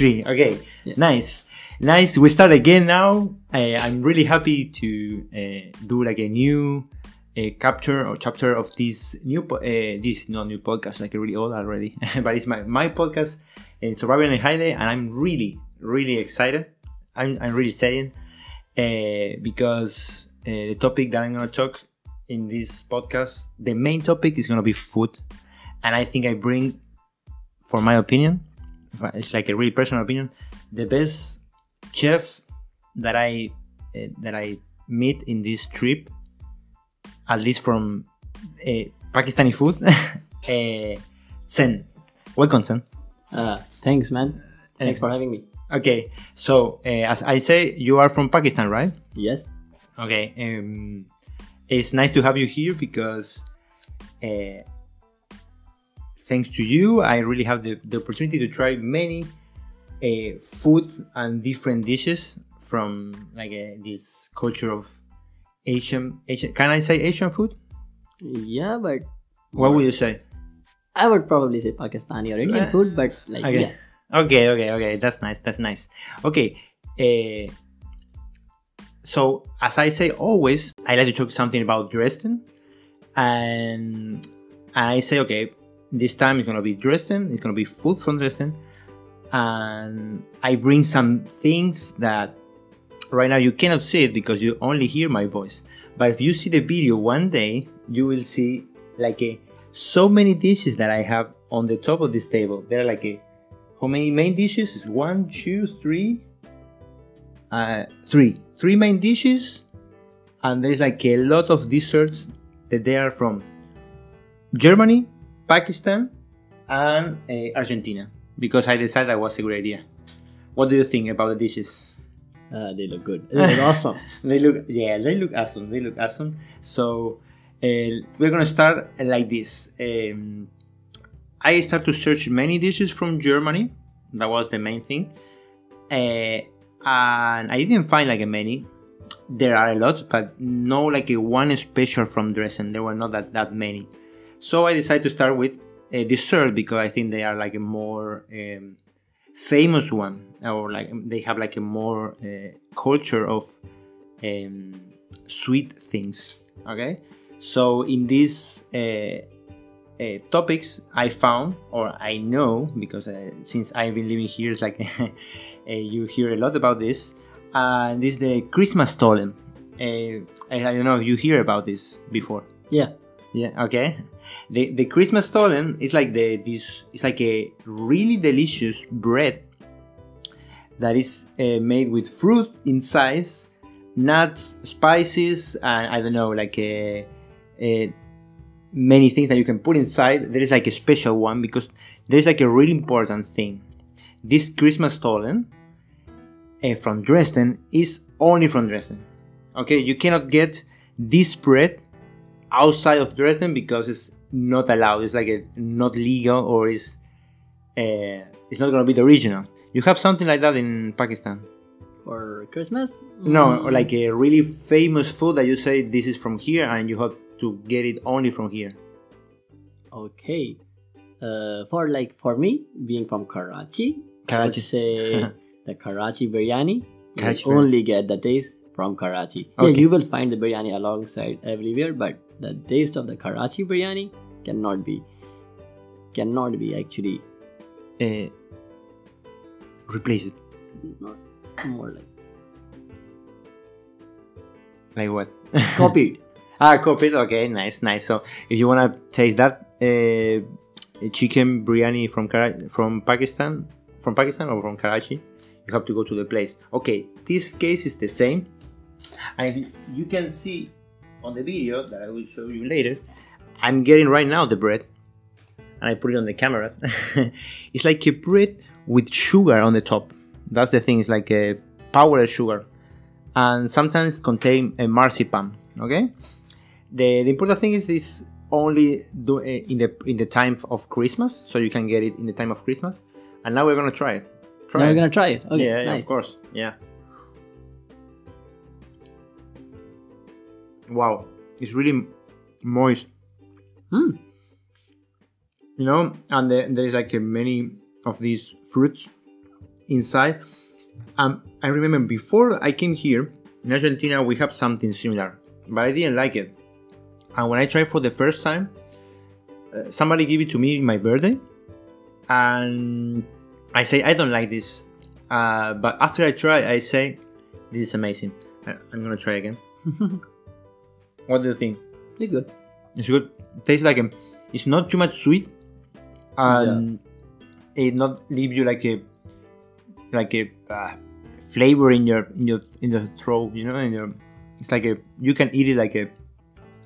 Three. Okay. Yeah. Nice. Nice. We start again now. Uh, I'm really happy to uh, do like a new uh, capture or chapter of this new po- uh, this not new podcast like really old already, but it's my my podcast in Survival and Haile, and I'm really really excited. I'm I'm really saying uh, because uh, the topic that I'm gonna talk in this podcast, the main topic is gonna be food, and I think I bring, for my opinion, it's like a really personal opinion, the best chef that I uh, that I meet in this trip, at least from uh, Pakistani food, uh, Zain. Welcome, Zain. Uh, thanks, man. Thanks for having me. Okay, so uh, as I say, you are from Pakistan, right? Yes. Okay, um, it's nice to have you here because uh, thanks to you, I really have the, the opportunity to try many uh, food and different dishes from like uh, this culture of Asian. Asian. Can I say Asian food? Yeah, but What would you say? I would probably say Pakistani or Indian Uh, food, but like Okay. yeah. Okay, okay, okay. That's nice. That's nice. Okay. Uh, so, as I say always, I like to talk something about Dresden, and I say, okay, this time it's gonna be Dresden. It's gonna be food from Dresden, and I bring some things that right now you cannot see it because you only hear my voice. But if you see the video one day, you will see like a so many dishes that I have on the top of this table. There are like a how many main dishes? Is one, two, three, uh, three, three main dishes, and there's like a lot of desserts that they are from Germany, Pakistan, and uh, Argentina. Because I decided that was a good idea. What do you think about the dishes? Uh, they look good. They look awesome. They look, yeah, they look awesome. They look awesome. So uh, we're gonna start like this. Um, I start to search many dishes from Germany. That was the main thing, uh, and I didn't find like a many. There are a lot, but no like a one special from Dresden. There were not that that many. So I decided to start with a dessert because I think they are like a more um, famous one, or like they have like a more uh, culture of um, sweet things. Okay, so in these uh, uh, topics, I found or I know because uh, since I've been living here, it's like uh, you hear a lot about this. And this is the Christmas stollen. Uh, I, I don't know if you hear about this before. yeah. Yeah. Okay. The the Christmas stollen is like the this it's like a really delicious bread that is uh, made with fruit inside, nuts, spices, and I don't know like a, a many things that you can put inside. There is like a special one because there is like a really important thing. This Christmas stollen uh, from Dresden is only from Dresden. Okay, you cannot get this bread outside of Dresden because it's not allowed. It's like a, not legal or is uh, it's not gonna be the original. You have something like that in Pakistan? Or Christmas? No, Mm, or like a really famous food that you say this is from here and you have to get it only from here. Okay. Uh, for like for me, being from Karachi, I would Karachi. say the Karachi biryani. Karachi you only get the taste from Karachi. Okay. Yeah, you will find the biryani alongside everywhere, but the taste of the Karachi biryani cannot be cannot be actually Uh, replace it. not more like Like what? copied. ah, copied. Okay, nice, nice. So if you wanna taste that uh, chicken biryani from Kara- from Pakistan, from Pakistan or from Karachi, you have to go to the place. Okay, this case is the same, and you can see on the video that I will show you later, I'm getting right now the bread, and I put it on the cameras. it's like a bread with sugar on the top. That's the thing. It's like a powdered sugar, and sometimes contain a marzipan. Okay. The, the important thing is this only do uh, in the in the time of Christmas, so you can get it in the time of Christmas. And now we're gonna try it. Try Now it. you're gonna try it. Okay, yeah, yeah, of course. Yeah. Wow, it's really moist. Hmm. You know, and the, there is like many of these fruits inside. Um, I remember before I came here in Argentina, we have something similar, but I didn't like it. And when I tried for the first time, uh, somebody gave it to me in my birthday, and I say I don't like this. Uh, but after I try, I say this is amazing. I, I'm gonna try again. what do you think? It's good. It's good. tastes like a, it's not too much sweet, and it not leave you like a like a uh, flavor in your in your in your throat. You know, in your it's like a you can eat it like a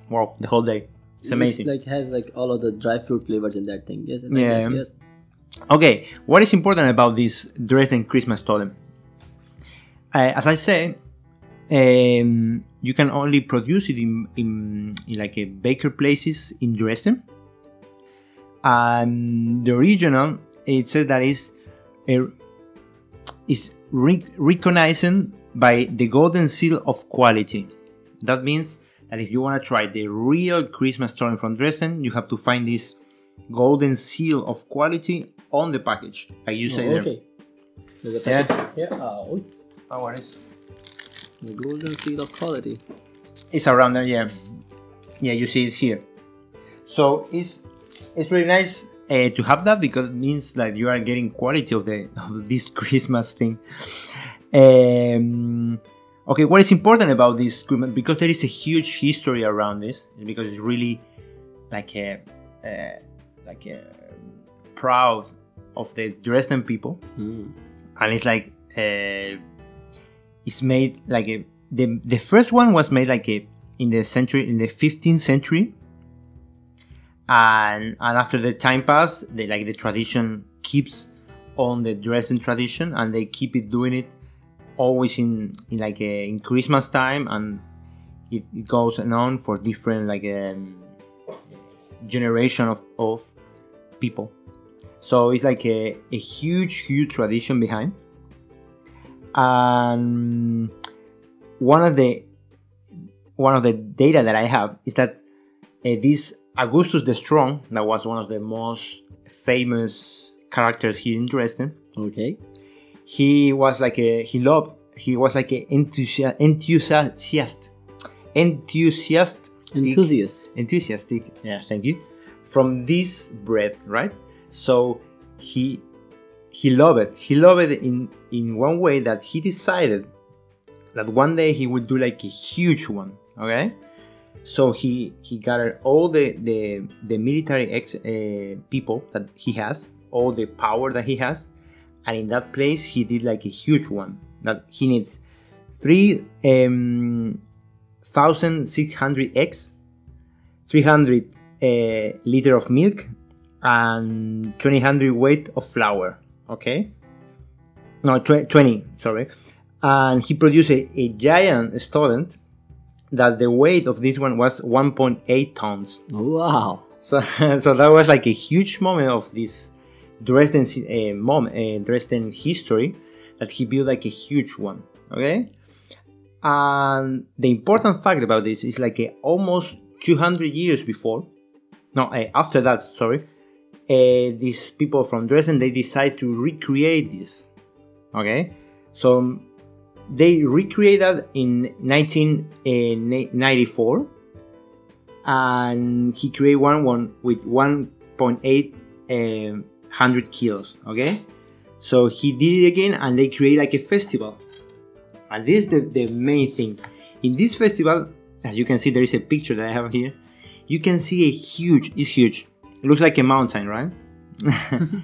wow the whole day. It's amazing. like has like all of the dry fruit flavors in that thing. Yes. like Yeah. that, Yes. Okay, what is important about this Dresden Christmas Stollen? Uh, as I say, um, you can only produce it in, in, in like a baker places in Dresden. And the original, it says that is a, is re- recognized by the Golden Seal of Quality. That means that if you want to try the real Christmas Stollen from Dresden, you have to find this golden seal of quality on the package, like you say Oh, there. okay. There's a Yeah. Oh, Oh, what is? The golden seal of quality. It's around there, yeah. Yeah, you see it's here. So it's it's really nice uh, to have that because it means that you are getting quality of the of this Christmas thing. Um, okay, what is important about this because there is a huge history around this because it's really like a uh, like a proud of the Dresden people Hmm. and it's like uh, it's made like a the the first one was made like a in the century in the 15th century. And and after the time pass they like the tradition keeps on the Dresden tradition and they keep it doing it always in, in like a, in Christmas time and it, it goes on for different like um, generation of, of people. So it's like a, a huge huge tradition behind and one of the one of the data that I have is that uh, this Augustus the Strong, that was one of the most famous characters here in Dresden, Okay. he was like a he loved he was like an enthusiast enthusiast enthusiast Enthusiast. enthusiastic yeah thank you from this breath right so he he loved it. He loved it in in one way that he decided that one day he would do like a huge one okay? So he he gathered all the the the military ex, uh, people that he has all the power that he has and in that place he did like a huge one that he needs three um, thousand six hundred eggs 300 uh, liter of milk and 2000 weight of flour okay no tw- 20 sorry and he produced a, a giant stollen that the weight of this one was 1.8 tons Wow. so, so that was like a huge moment of this Dresden uh, mom, uh, Dresden history that he built like a huge one. Okay, and the important fact about this is like uh, almost 200 years before, no, uh, after that, sorry, uh, these people from Dresden they decide to recreate this. Okay, so they recreated in 1994 and he created one one with 1.8 um, hundred kilos okay? So he did it again and they create like a festival. And this is the, the main thing. In this festival as you can see there is a picture that i have here. You can see a huge it's huge looks like a mountain right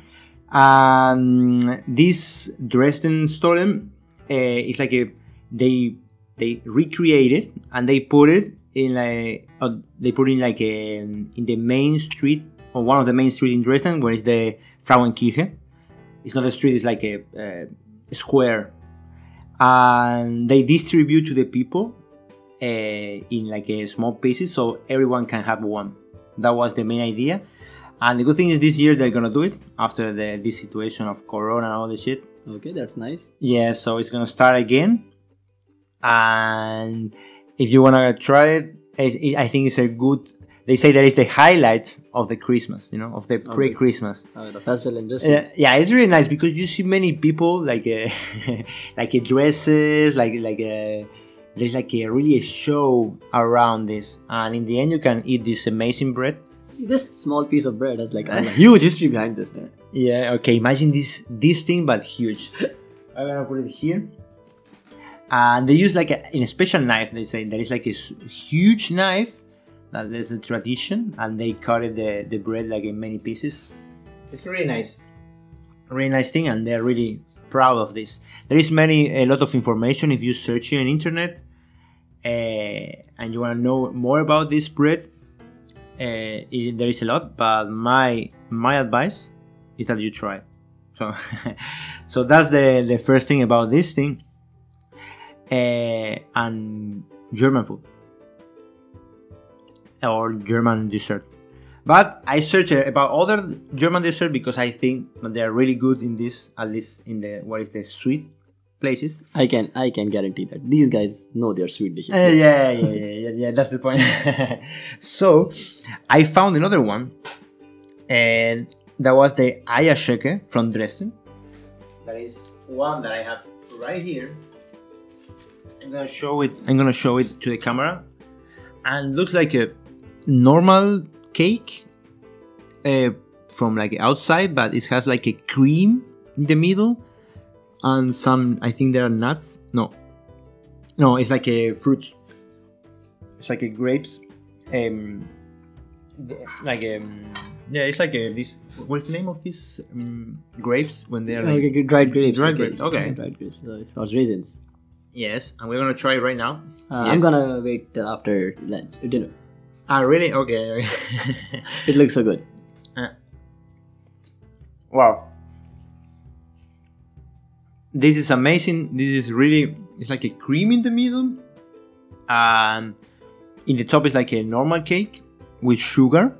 um, this dresden stollen uh, is like a they they recreate it and they put it in like uh, they put it in like a, in the main street or one of the main streets in Dresden where is the Frauenkirche. It's not a street; it's like a, a square, and they distribute to the people uh, in like a small pieces so everyone can have one. That was the main idea. And the good thing is this year they're gonna do it after the this situation of Corona and all the shit. Okay, that's nice. Yeah, so it's gonna start again. And if you wanna try it, I I think it's a good they say that is the highlight of the Christmas, you know, of the pre-Christmas. The festival industry. Uh, yeah, it's really nice because you see many people like uh, like uh, dresses, like like uh, there's like a really a show around this, and in the end you can eat this amazing bread. This small piece of bread has like a huge history behind this thing. Yeah, okay. Imagine this this thing, but huge. I'm gonna put it here. And they use like a, in a special knife. They say there is like a huge knife that is a tradition, and they cut it the, the bread like in many pieces. It's really nice, really nice thing, and they're really proud of this. There is many a lot of information if you search it on internet, uh, and you want to know more about this bread. Uh, it, there is a lot, but my my advice is that you try. So, so that's the the first thing about this thing. Uh, and German food or German dessert. But I searched about other German dessert because I think that they are really good in this, at least in the what is the sweet places. I can I can guarantee that these guys know their sweet dishes. Uh, yeah, yeah, yeah, yeah, yeah, that's the point. so I found another one, and that was the Eierschecke from Dresden. That is one that I have right here. I'm gonna show it. I'm gonna show it to the camera, and looks like a normal cake uh, from like outside, but it has like a cream in the middle, and some. I think there are nuts. No, no, it's like a fruits. It's like a grapes. Um, like um, yeah, it's like a this. What's the name of these um, grapes when they are like? Good, dried grapes. Dried grapes, okay. Dried grapes. So it's raisins. Yes, and we're gonna try it right now. Uh, I'm gonna wait till after lunch, dinner. Ah, really? Okay. It looks so good. wow. This is amazing. This is really. It's like a cream in the middle. Um, in the top is like a normal cake with sugar,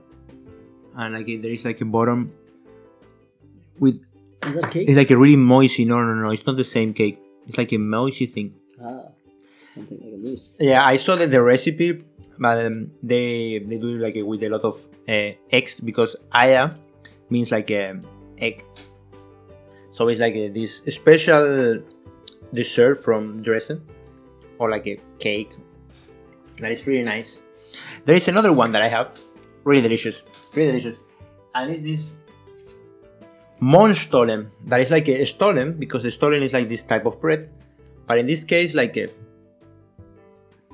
and like there is like a bottom with Is that cake? It's like a really moisty. No, no, no. It's not the same cake. It's like a moisty thing. ah, something like a mousse. Yeah, I saw that the recipe, but um, they they do it like with a lot of uh, eggs because Eier means like a egg. So it's like a, this special dessert from Dresden, or like a cake. That is really nice. There is another one that I have, really delicious, really delicious, and it's this Mohnstollen. That is like a stollen because the stollen is like this type of bread, but in this case, like a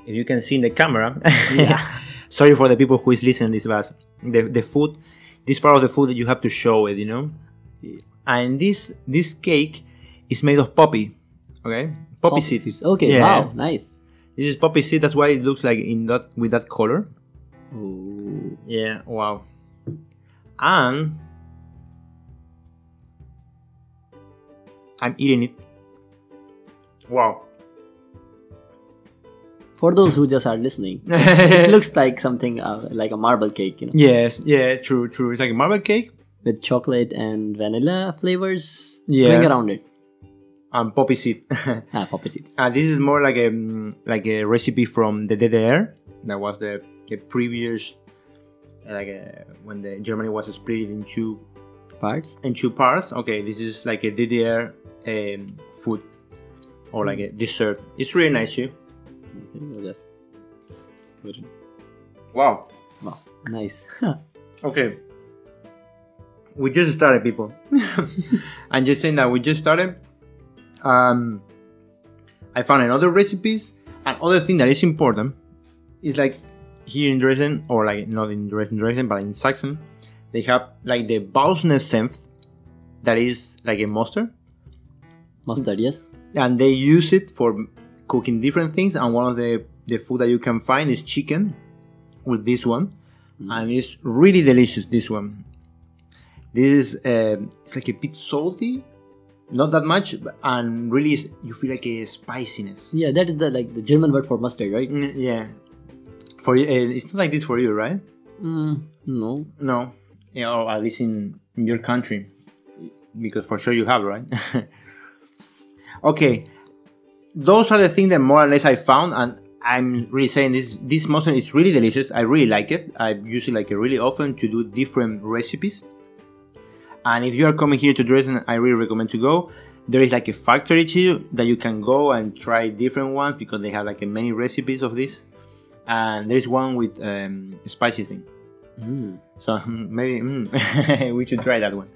if you can see in the camera. Yeah. Sorry for the people who is listening this, but the the food, this part of the food that you have to show it, you know. And this this cake is made of poppy, okay, poppy, seeds. Okay, Yeah. wow, nice. This is poppy seed. That's why it looks like in that with that color. Ooh. Yeah. Wow. And I'm eating it. Wow. For those who just are listening, it looks like something uh, like a marble cake, you know, Yes. Yeah. True. True. It's like a marble cake with chocolate and vanilla flavors Yeah. going around it. and poppy seed. Ah, poppy seeds. Uh, this is more like a mm, like a recipe from the DDR. That was the, the previous, like uh when the Germany was split in two Parts. in two parts. Okay, this is like a DDR um, food or like a dessert. It's really nice, too. Okay, we'll just put it. Wow. Wow, nice. Okay. We just started, people. I'm just saying that we just started. Um, I found another recipes. and other thing that is important is like here in Dresden, or like not in Dresden, Dresden, but in Saxon, they have like the Bautzner Senf, that is like a mustard, Mustard, yes. and they use it for cooking different things. And one of the the food that you can find is chicken with this one, and it's really delicious. This one, this is uh, it's like a bit salty, not that much, but, and really you feel like a spiciness. Yeah, that is the like the German word for mustard, right? Mm, Yeah, for you, uh, it's not like this for you, right? Mm, no. No, yeah, or at least in, in your country, because for sure you have, right? okay, those are the things that more or less I found, and I'm really saying this this mushroom is really delicious. I really like it. I use it like really often to do different recipes. And if you are coming here to Dresden, I really recommend to go. There is like a factory too that you can go and try different ones because they have like many recipes of this. And there's one with um, spicy thing. Mm. So maybe mm, we should try that one.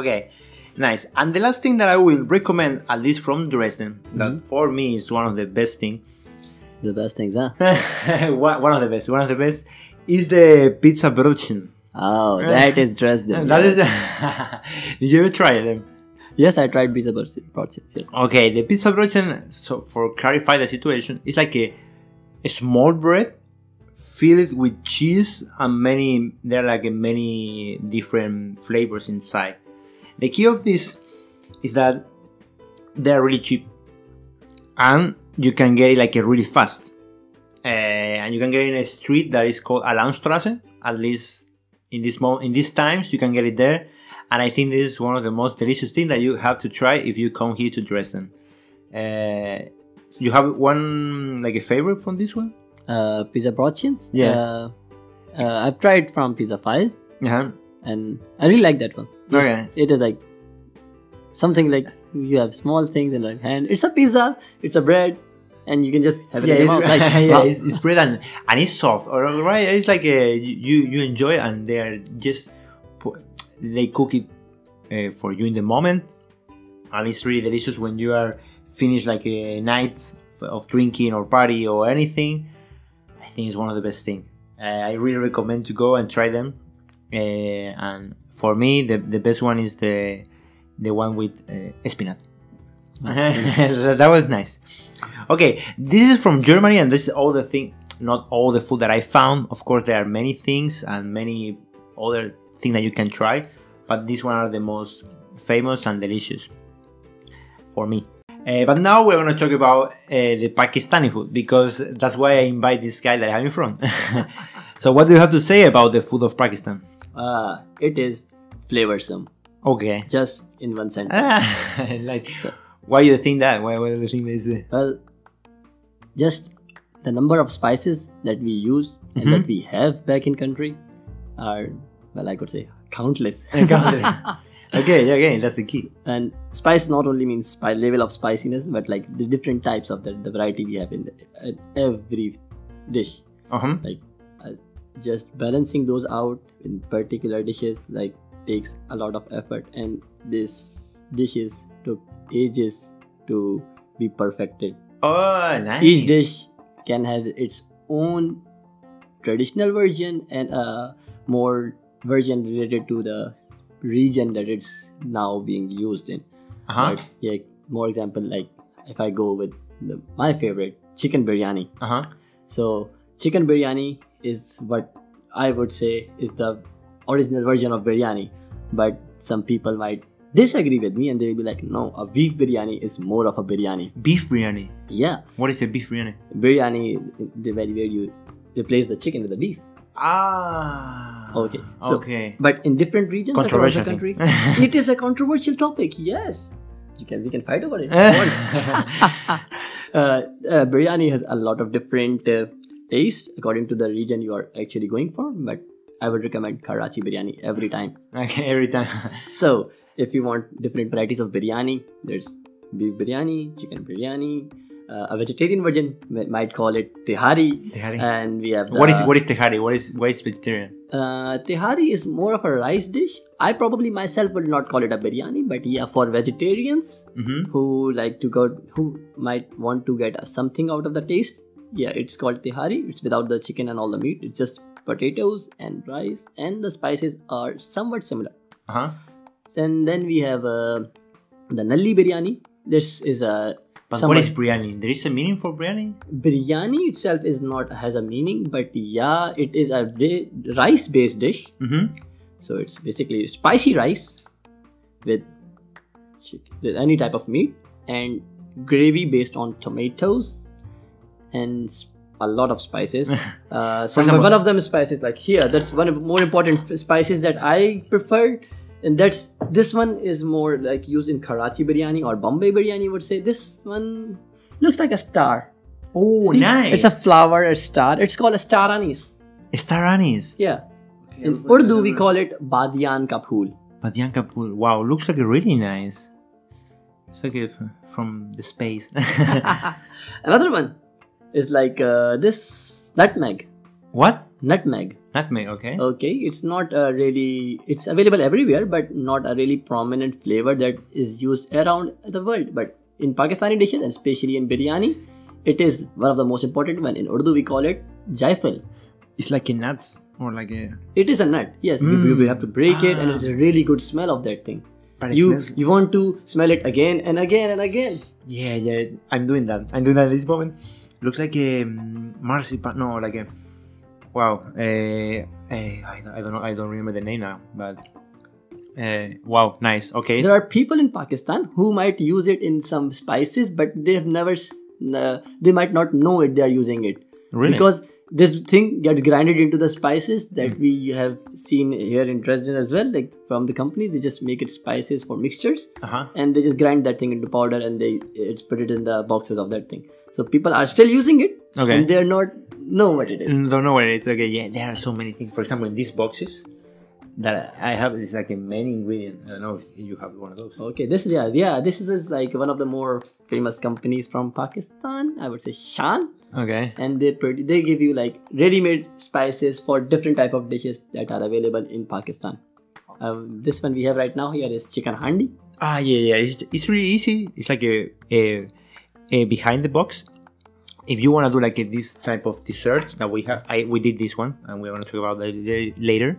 Okay, nice. And the last thing that I will recommend, at least from Dresden, that Mhm. for me is one of the best thing. The best things, huh? one one of the best. One of the best is the pizza brötchen. Oh, that is Dresden. That yes. is. Did you ever try them? Yes, I tried pizza brötchen. Yes. Okay, the pizza brötchen. So for clarify the situation, it's like a, a small bread filled with cheese and many. There are like a many different flavors inside. The key of this is that they are really cheap, and you can get it like a really fast. Uh, and you can get it in a street that is called Alaunstrasse. At least in this mo- in these times, you can get it there. And I think this is one of the most delicious things that you have to try if you come here to Dresden. Uh, so you have one like a favorite from this one? Uh, pizza brötchen. Yes. Uh, uh, I've tried from Pizza Five, Uh-huh. and I really like that one. Okay. It is like something like you have small things in your hand. It's a pizza. It's a bread, and you can just have it Yeah, in your mouth. Like, yeah, wow. it's, it's bread and, and it's soft. Right, it's like a, you you enjoy it and they are just they cook it uh, for you in the moment, and it's really delicious when you are finished like a night of drinking or party or anything. I think it's one of the best thing. Uh, I really recommend to go and try them. Uh, and for me, the, the best one is the the one with uh, spinach. that was nice. Okay, this is from Germany, and this is all the thing. Not all the food that I found. Of course, there are many things and many other things that you can try, but these one are the most famous and delicious for me. Uh, but now we're going to talk about uh, the Pakistani food because that's why I invite this guy that I have in front. so, what do you have to say about the food of Pakistan? Uh, it is flavorsome. Okay. Just in one sentence. Like, why do you think that? Why, why do you think this? Uh, Well, just the number of spices that we use and Mhm. that we have back in country are, well, I could say countless. okay, yeah, okay, that's the key. and spice not only means level of spiciness, but like the different types of the, the variety we have in, the, in every dish. Uh huh. Like uh, just balancing those out in particular dishes like takes a lot of effort, and this dishes took ages to be perfected. Oh, nice. each dish can have its own traditional version and a more version related to the region that it's now being used in Uh huh. But, yeah more example like if i go with the, my favorite chicken biryani Uh huh. so chicken biryani is what i would say is the original version of biryani but some people might disagree with me and they'll be like no a beef biryani is more of a biryani Beef biryani. yeah What is a beef biryani? biryani the very where you replace the chicken with the beef Ah. Okay, so- okay. but in different regions across the country it is a controversial topic yes you can we can fight over it if you want. uh, uh, biryani has a lot of different uh, tastes according to the region you are actually going for but i would recommend karachi biryani every time okay, every time. so if you want different varieties of biryani there's beef biryani chicken biryani uh, a vegetarian version might call it tihari Tehari. and we have what is the- what is tehari? What is what is vegetarian? Uh, tehari is more of a rice dish. I probably myself would not call it a biryani, but yeah, for vegetarians Mm-hmm. who like to go, who might want to get something out of the taste, yeah, it's called tehari. It's without the chicken and all the meat. It's just potatoes and rice, and the spices are somewhat similar. Uh huh. And then we have uh, the nalli biryani. This is a But what is biryani? There is a meaning for biryani. biryani itself is not has a meaning, but yeah, it is a rice-based dish. Mm-hmm. So it's basically spicy rice with, with any type of meat and gravy based on tomatoes and a lot of spices. Uh, some, example- one of them is spices like here. That's one of the more important spices that I prefer. And that's this one is more like used in Karachi biryani or Bombay biryani. Would say this one looks like a star. Oh, See? nice. It's a flower, a star. It's called a star anise. Star anise. Yeah. In Urdu, we call it Badiyan ka phool. Badiyan ka phool. Wow, looks like really nice. It's like a, f- from the space. Another one is like uh, this nutmeg. what? Nutmeg. Nutmeg. Okay. Okay, it's not a really. It's available everywhere, but not a really prominent flavor that is used around the world. But in Pakistani dishes, and especially in biryani, it is one of the most important one. In Urdu, we call it jaifal. It's like a nuts or like a. It is a nut. Yes, you- you, you have to break it, and it's a ah. really good smell of that thing. But You smells- you want to smell it again and again and again. Yeah, yeah. I'm doing that. I'm doing that at this moment. Looks like a um, marzipan. No, like a. Wow. Uh, I, don't, I don't know. I don't remember the name now. But. Uh, wow. Nice. Okay. There are people in Pakistan who might use it in some spices, but they have never. Uh, they might not know it. They are using it Really? because this thing gets grinded into the spices that we have seen here in Dresden as well. Like from the company, they just make it spices for mixtures, Uh huh. and they just grind that thing into powder and they it's put it in the boxes of that thing. So people are still using it, Okay. and they're not know what it is. Mm, Don't know what it is. Okay, yeah, there are so many things. For example, in these boxes that I have, it's like a main ingredient. I don't know if you have one of those. Okay, this is yeah, yeah. This is like one of the more famous companies from Pakistan. I would say Shan, Okay. and they produ- they give you like ready-made spices for different type of dishes that are available in Pakistan. Um, this one we have right now here is chicken handi. Ah, yeah, yeah. It's, it's really easy. It's like a, a, a behind the box. If you want to do like a, this type of dessert that we have, I we did this one, and we're going to talk about that later.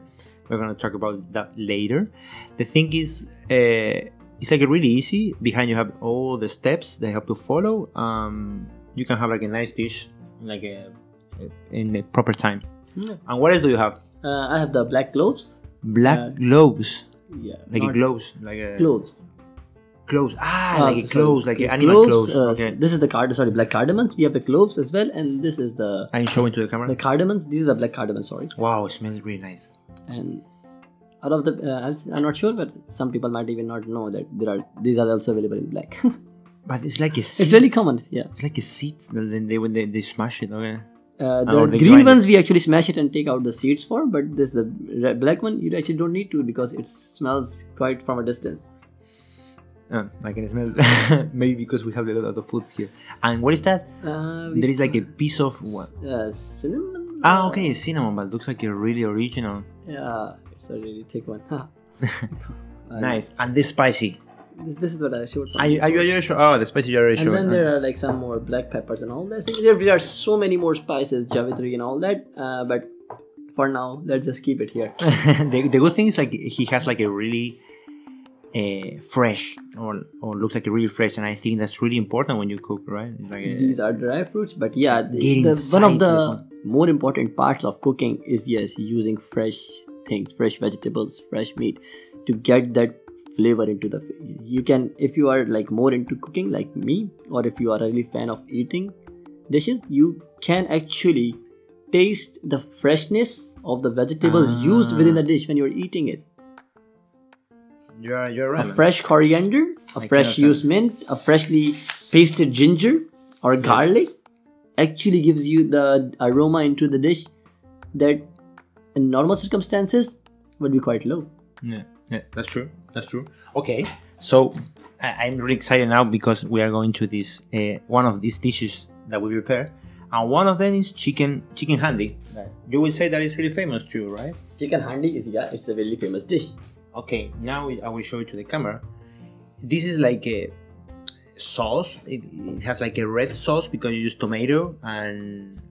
We're going to talk about that later. The thing is, uh, it's like a really easy. Behind you have all the steps they have to follow. Um, you can have like a nice dish, like a, in the proper time. Yeah. And what else do you have? Uh, I have the black cloves. Black Uh, gloves, Yeah, like a gloves, like a cloves. Cloves. Ah, Uh, like a sorry, cloves, like animal cloves. uh, okay. This is the card. Sorry, black cardamoms. We have the cloves as well, and this is the I'm showing to the camera. the cardamoms. These are the black cardamoms. Sorry. Wow, it smells really nice. and out of the uh, I'm, not sure but some people might even not know that there are these are also available in black But it's like a seed. it's really common yeah It's like a seed. Then they when they, they smash it. Okay. uh, the green grind it. ones we actually smash it and take out the seeds for but this the black one you actually don't need to because it smells quite from a distance Uh, I can smell. Maybe because we have a lot of food here. And what is that? uh, There is like a piece of what? uh, cinnamon Ah, okay, cinnamon, but it looks like a really original. yeah it's a really thick one huh. Nice. And this spicy. this, this is what I showed from Are you, are you sure? Oh, the spicy you already and then there are like some more black peppers and all that. There, there are so many more spices, javitri and all that. Uh, but for now, let's just keep it here. the, the good thing is like he has like a really uh, fresh or, or looks like really fresh and I think that's really important when you cook right like a, These are dry fruits, but yeah, the, the, one of the more important parts of cooking is yes, using fresh things, fresh vegetables, fresh meat to get that flavor into the. You can, if you are like more into cooking like me, or if you are a really fan of eating dishes, you can actually taste the freshness of the vegetables used within the dish when you're eating it. You're, you're right A fresh coriander, a I fresh used mint, a freshly pasted ginger or garlic actually gives you the aroma into the dish that in normal circumstances would be quite low. Yeah, yeah, that's true. That's true. Okay, so I, I'm really excited now because we are going to this uh, one of these dishes that we prepare, and one of them is chicken chicken handi. You will say that it's really famous too, right? Chicken handi is yeah, it's a very famous dish. Okay, now I will show it to the camera. This is like a sauce. It, it has like a red sauce because you use tomato and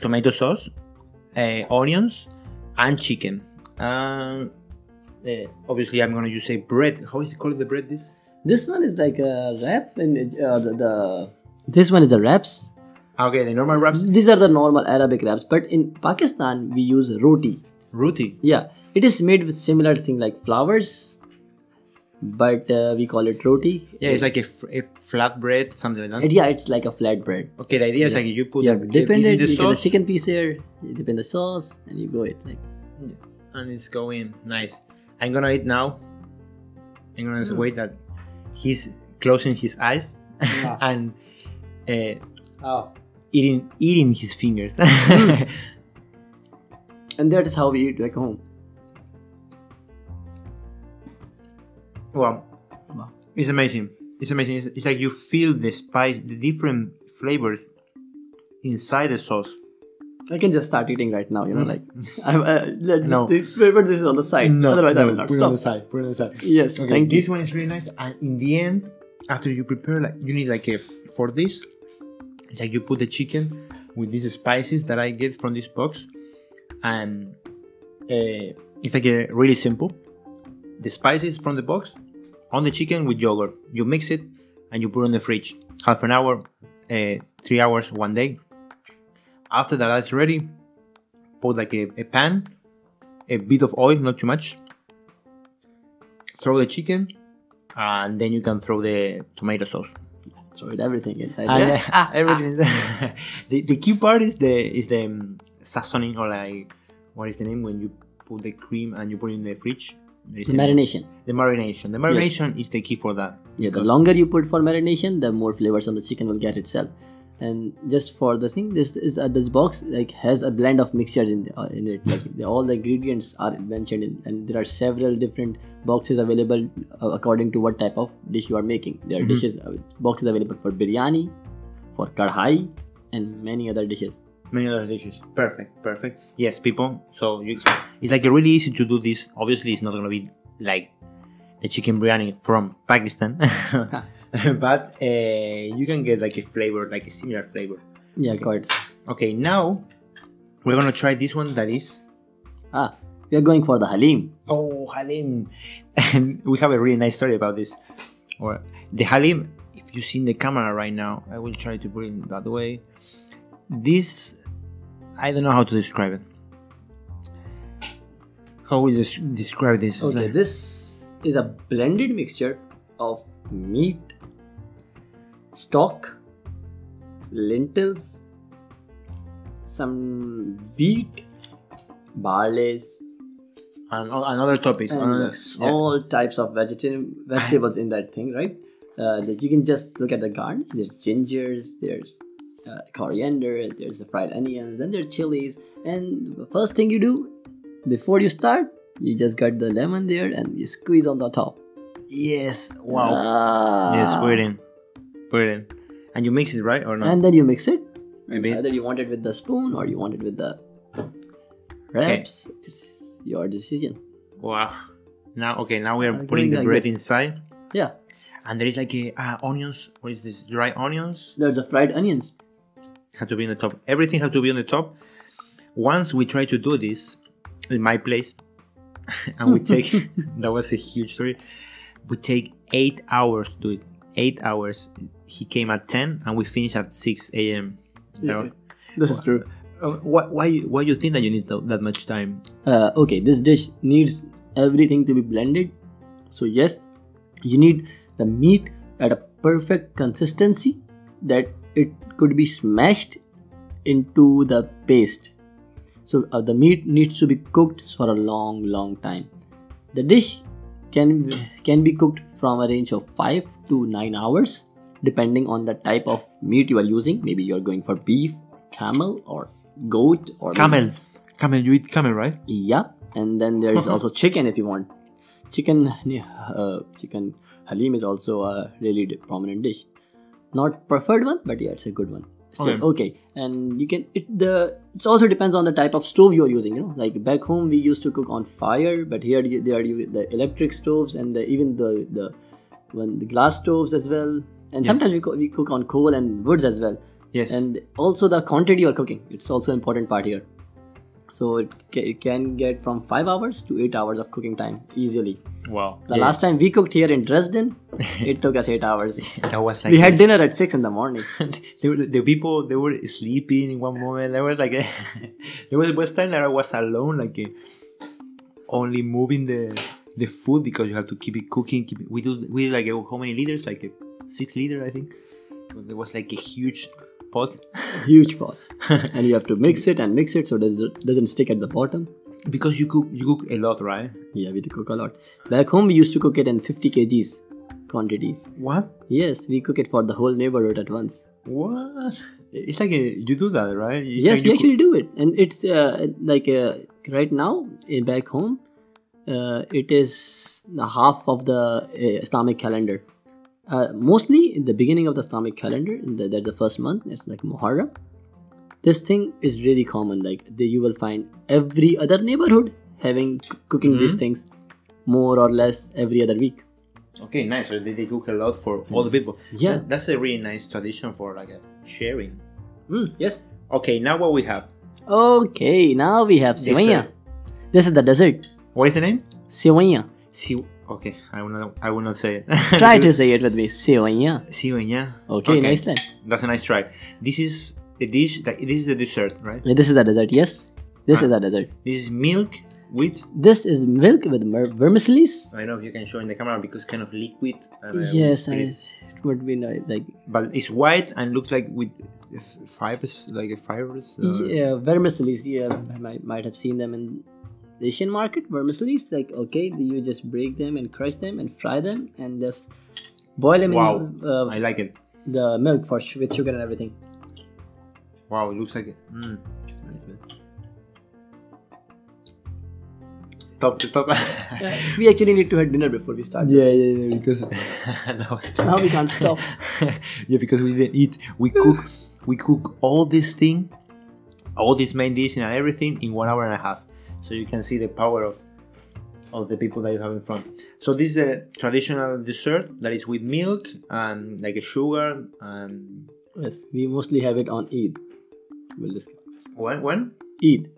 tomato sauce, uh, onions, and chicken. Um, uh, obviously, I'm gonna use a bread. How is it called? The bread? This? This one is like a wrap, and uh, the, the this one is the wraps. Okay, the normal wraps. These are the normal Arabic wraps, but in Pakistan we use roti. Roti. Yeah, it is made with similar thing like flowers, but uh, we call it roti. Yeah, it's like a, f- a flat bread, something like that. Yeah, it's like a flat bread. Okay, the idea is like you put to dip in the it, you get the sauce chicken piece here, you dip in the sauce, and you go it like. and it's going nice. I'm gonna eat now. I'm gonna wait that he's closing his eyes Yeah. and uh, Oh. eating eating his fingers. And that is how we eat back home. Wow, Wow. it's amazing. It's amazing. It's, it's like you feel the spice, the different flavors inside the sauce. I can just start eating right now, you know, like I'm, uh, let's No. just, but this is on the side. No, Otherwise, I will not put it on the side. Put it on the side. Yes, Okay, thank this you. one is really nice. And in the end, after you prepare, like you need like a for this, it's like you put the chicken with these spices that I get from this box, and uh, it's like a really simple. The spices from the box on the chicken with yogurt. You mix it and you put it in the fridge. Half an hour, uh, three hours, one day. After that, that's ready. Put like a, a pan, a bit of oil, not too much. Throw the chicken, and then you can throw the tomato sauce. It everything inside. And, there. uh, everything is the, the key part is the is the um, seasoning or like what is the name when you put the cream and you put it in the fridge. The marination. The marination. The marination is the key for that. Yeah, the longer you put for marination, the more flavors on the chicken will get itself. And just for the thing, this is uh, this box like has a blend of mixtures in uh, in it. Like the, all the ingredients are mentioned in, and there are several different boxes available uh, according to what type of dish you are making. There are Mhm. dishes uh, boxes available for biryani, for kadhai, and many other dishes. Many other dishes. Perfect, perfect. Yes, people. So you, it's like a really easy to do this. Obviously, it's not gonna be like the chicken biryani from Pakistan, but uh, you can get like a flavor, like a similar flavor. Yeah, correct. Okay, now we're gonna try this one that is Ah, we are going for the halim. oh halim, and we have a really nice story about this. Or the halim. If you see in the camera right now, I will try to put it that way. This, I don't know how to describe it. How we des- describe this? Okay, like- this is a blended mixture of meat, stock, lentils, some wheat, barley, and, and other topics. and yes, yeah. all types of vegetarian vegetables in that thing, right? Uh, that you can just look at the garnish. There's gingers, there's uh, coriander, there's the fried onions, then there's chilies. And the first thing you do before you start, you just got the lemon there and you squeeze on the top. Yes. Wow. Ah. yes. Put it in. Put it in. And you mix it right or not? And then you mix it. Maybe. Either you want it with the spoon or you want it with the wraps. It's your decision. Wow. Now, okay. Now we are I'm putting the like bread this. inside, Yeah. and there is like a uh, onions. What is this? Dry onions. There's the fried onions. Have to be on the top. Everything has to be on the top. Once we try to do this in my place, and we take that was a huge story. We take eight hours to do it. Eight hours. He came at ten, and we finished at six a.m. Yeah. This is true. Why, why, you- why you think that you need that much time? uh, okay this dish needs everything to be blended so yes you need the meat at a perfect consistency that it could be smashed into the paste so uh, the meat needs to be cooked for a long long time the dish can can be cooked from a range of 5 to 9 hours depending on the type of meat you are using maybe you're going for beef camel or goat or maybe- Camel, camel. You eat camel, right? yeah, and then there is also chicken if you want. Chicken, uh, chicken halim is also a really prominent dish. Not preferred one, but yeah, it's a good one. Still, Okay. okay. and you can it the it also depends on the type of stove you are using. You know, like back home we used to cook on fire, but here they are the electric stoves and the, even the the when the glass stoves as well. And sometimes we, co- we cook on coal and woods as well Yes. and also the quantity you're cooking it's also important part here so it, ca- it can get from 5 hours to 8 hours of cooking time easily wow. the last time we cooked here in dresden it took us 8 hours that was like we had dinner at 6 in the morning they were, the people they were sleeping in one moment. There was like a, there was was time that I was alone, like a, only moving the the food because you have to keep it cooking. Keep it, we do we like a, how many liters? Like a six liter, I think. But There was like a huge pot huge pot and you have to mix it and mix it so it doesn't stick at the bottom because you cook you cook a lot, right? yeah we cook a lot back home we used to cook it in 50 kgs quantities What? yes we cook it for the whole neighborhood at once What? It's like a, you do that, right? It's yes, like we actually do it, and it's uh, like uh, right now in back home, uh, it is the half of the uh, Islamic calendar. Uh, mostly in the beginning of the Islamic calendar, in the, that's the first month. It's like Muharram. This thing is really common. Like the, you will find every other neighborhood having cooking these things, more or less every other week. Okay, nice. So they, they cook a lot for all the people. Yeah. That's a really nice tradition for like a sharing. Mm, yes. Okay, now what we have? Okay, now we have. Sivanya. This is the dessert. What is the name? Sivanya. Si. Okay, I will not. I will not say it. Try to say it with me. Sivanya. Sivanya. Okay, nice then. That's a nice try. This is a dish. That this is the dessert, right? This is the dessert. Yes, this Ah. is the dessert. This is milk with. This is milk with mer- vermicelli. I know if you can show in the camera because kind of liquid. And Yes, I, it. it would be nice. Like But it's white and looks like with fibers, like a fibers. uh, yeah, vermicelli. Yeah, I might might have seen them in the Asian market. Vermicelli. Like okay, you just break them and crush them and fry them and just boil them Wow. in uh, I like it. the milk for sh- with sugar and everything. Wow, it looks like it. Mm. Stop! Stop! Yeah, we actually need to have dinner before we start. Yeah, yeah, yeah, because Now we can't stop. yeah, because we didn't eat. We cook, we cook all this thing, all this main dish and everything in one hour and a half. So you can see the power of of the people that you have in front. So this is a traditional dessert that is with milk and like a sugar and Yes, we mostly have it on Eid. We'll just when when Eid.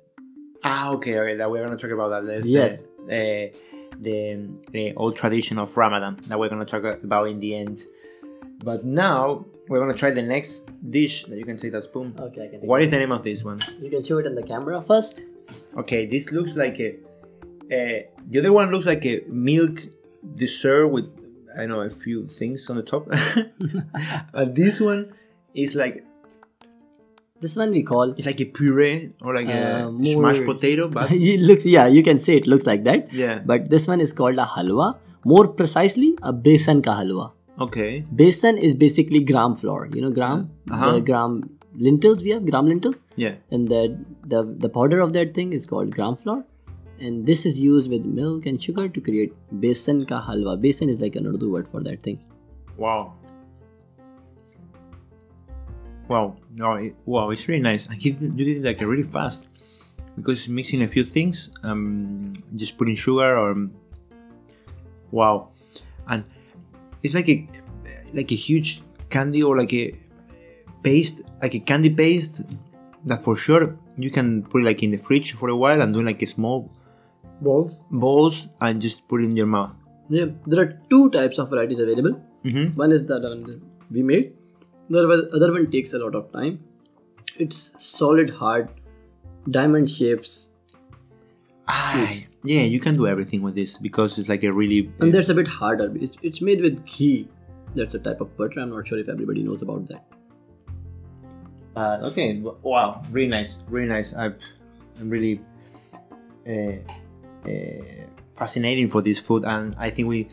ah okay okay that we're gonna talk about that. That's Yes. the, uh, the the old tradition of Ramadan that we're gonna talk about in the end. But now we're gonna try the next dish that you can take that spoon. Okay, I can. What is the name of this one? You can show it on the camera first. Okay, this looks like a. Uh, the other one looks like a milk dessert with I know a few things on the top, and this one is like This one we call. it's like a puree or like Uh, a smashed potato, but it looks yeah, you can say it looks like that. yeah. But this one is called a halwa. More precisely, a besan ka halwa. Okay. Besan is basically gram flour. You know gram, Uh-huh. the gram lentils we have gram lentils, Yeah. and the the the powder of that thing is called gram flour. And this is used with milk and sugar to create besan ka halwa. Besan is like an Urdu word for that thing. Wow. Wow. No, it, wow, it's really nice. I keep you did it like really fast because mixing a few things, um, just putting sugar or wow, and it's like a like a huge candy or like a paste, like a candy paste that for sure you can put it like in the fridge for a while and do like a small Balls. balls and just put it in your mouth. Yeah, there are two types of varieties available. Mm-hmm. One is the one we made. The other- one takes a lot of time. It's solid, hard, diamond shapes, Ah, yeah, you can do everything with this because it's like a really and that's a bit harder. It's, it's made with ghee. That's a type of butter. I'm not sure if everybody knows about that. Okay, wow, really nice, really nice. I, I'm really uh, uh, fascinating for this food, and I think we,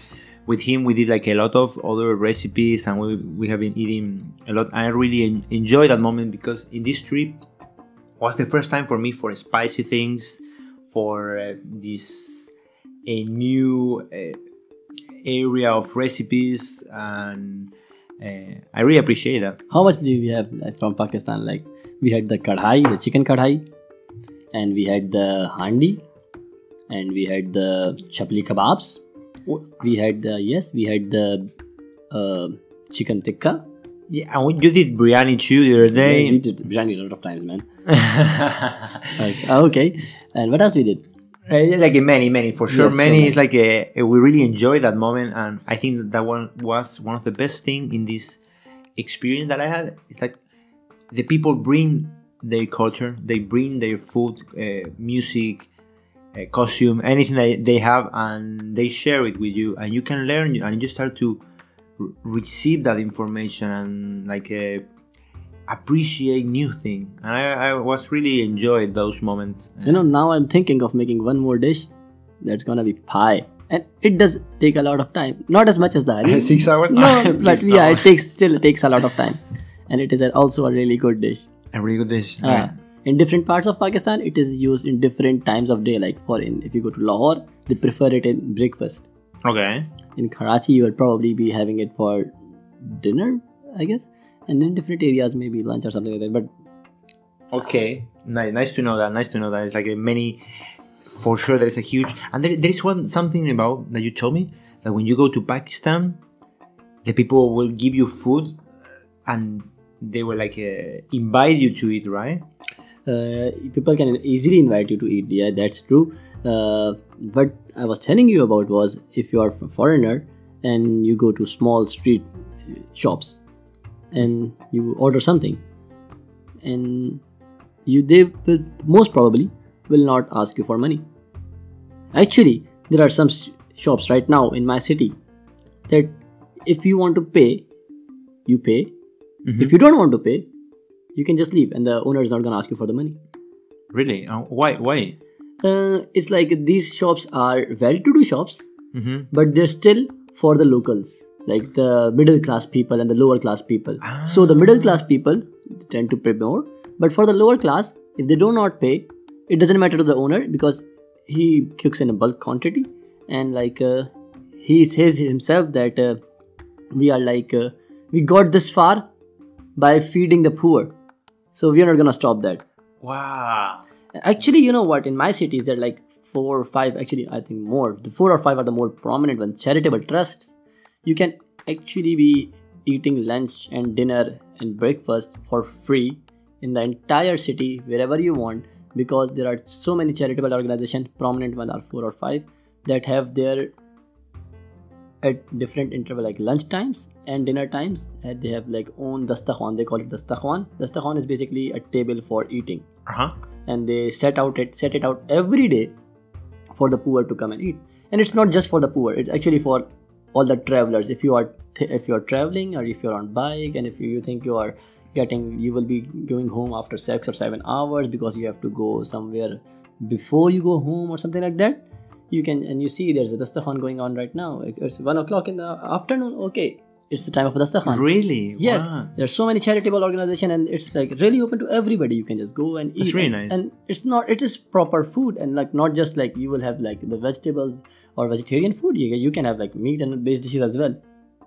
with him, we did like a lot of other recipes, and we we have been eating a lot. I really en- enjoyed that moment because in this trip was the first time for me for spicy things, for uh, this a new uh, area of recipes, and uh, I really appreciate that. How much do we have from Pakistan? Like we had the kadhai, the chicken kadhai, and we had the handi, and we had the chapli kebabs. We had the yes, we had the uh, chicken tikka. Yeah, and you did biryani too the other day. we did biryani a lot of times, man. Like, okay, and what else we did? Uh, like many, many for sure. Yes, so many many. is like a, a- we really enjoy that moment, and I think that, that one was one of the best thing in this experience that I had. It's like the people bring their culture, they bring their food, uh, music, uh, costume, anything that they have, and they share it with you, and you can learn, and you start to r- receive that information and like uh, appreciate new thing. And I, I was really enjoyed those moments. You know, now I'm thinking of making one more dish. That's gonna be pie, and it does take a lot of time. Not as much as the honey. Six hours? No, but yeah, no. it takes still it takes a lot of time. and it is also a really good dish. A really good dish. Uh, right? in different parts of Pakistan, it is used in different times of day. Like for in, if you go to Lahore, they prefer it in breakfast. Okay. In Karachi, you will probably be having it for dinner, I guess. And in different areas, maybe lunch or something like that. But Okay. Nice, nice to know that. Nice to know that. It's like a many. For sure, there is a huge. And there, there is one something about that you told me that when you go to Pakistan, the people will give you food, and they will like uh, invite you to eat, right? uh, people can easily invite you to eat. Yeah, that's true. Uh, what I was telling you about was if you are a foreigner and you go to small street shops and you order something, and you they will most probably will not ask you for money. Actually, there are some s- shops right now in my city that if you want to pay, you pay. If you don't want to pay, you can just leave and the owner is not going to ask you for the money Really? Uh, why? Why? uh, it's like these shops are well-to-do shops Mm-hmm. but they're still for the locals like the middle class people and the lower class people so the middle class people tend to pay more but for the lower class if they do not pay it doesn't matter to the owner because he cooks in a bulk quantity and like uh, he says himself that uh, we are like uh, we got this far by feeding the poor so we are not gonna stop that Wow. Actually, you know what? In my cities, there are like four or five, actually, I think more. The four or five are the more prominent ones. Charitable trusts. You can actually be eating lunch and dinner and breakfast for free in the entire city, wherever you want, because there are so many charitable organizations, prominent one are four or five, that have their at different interval like lunch times and dinner times and they have like own dastakhan they call it dastakhan dastakhan is basically a table for eating. Uh huh. and they set out it set it out every day for the poor to come and eat. And it's not just for the poor. It's actually for all the travelers. If you are th- if you are traveling or if you're on bike and if you, you think you are getting you will be going home after six or seven hours because you have to go somewhere before you go home or something like that you can and you see there's a dastakhan going on right now. It's one o'clock in the afternoon. Okay it's the time of dastakhan Really? Yes, Wow. there's so many charitable organizations, and it's like really open to everybody. You can just go and eat. That's really and, nice. And it's not, it is proper food, and like not just like you will have like the vegetables or vegetarian food. You, you can have like meat and based dishes as well.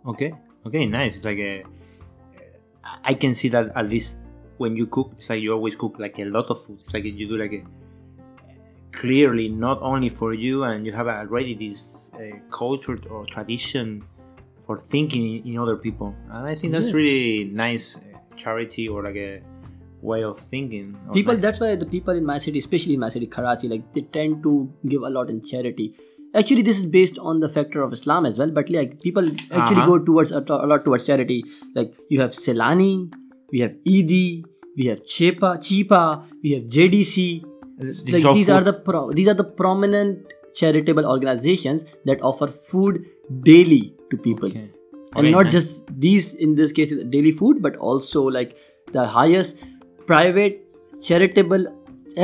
Okay. Okay. Nice. It's like a. I can see that at least when you cook, it's like you always cook like a lot of food. It's like you do like a clearly not only for you, and you have already this uh, culture or tradition for thinking in, other people, and I think that's Yes. really nice uh, charity or like a way of thinking. of People, life. that's why the people in my city, especially in my city, Karachi, like they tend to give a lot in charity. Actually, this is based on the factor of Islam as well. But like people actually Uh-huh. go towards a, a lot towards charity. Like you have Saylani, we have Edhi, we have Chepa, Chhipa, we have JDC. This like all these are the pro- these are the prominent charitable organizations that offer food daily to people Okay. and Okay, not nice. just these in this case is daily food but also like the highest private charitable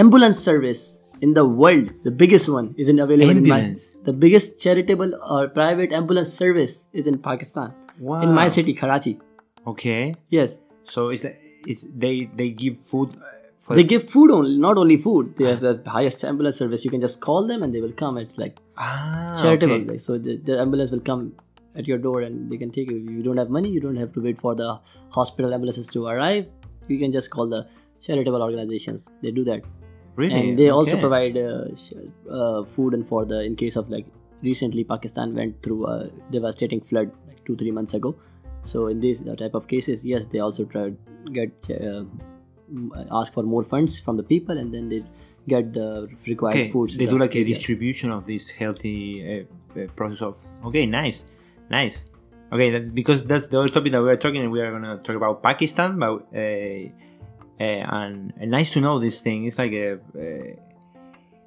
ambulance service in the world the biggest one is in available in my Ambulance? the biggest charitable or private ambulance service is in pakistan wow. in my city karachi Okay. yes So it's like it's they they give food uh, for they give food only not only food they have the highest ambulance service you can just call them and they will come it's like ah, charitable okay. like, so the, the ambulance will come at your door and they can take you if you don't have money you don't have to wait for the hospital ambulances to arrive you can just call the charitable organizations they do that Really? and they also provide uh, uh, food and for the in case of like recently pakistan went through a devastating flood like two three months ago so in these type of cases yes they also try to get uh, ask for more funds from the people and then they get the required Okay, foods they the do like a areas. distribution of this healthy uh, uh, process of. Okay, nice, nice. Okay, that, because that's the other topic that we are talking. We are gonna talk about Pakistan, but uh, uh, and, and nice to know this thing. It's like a. Uh,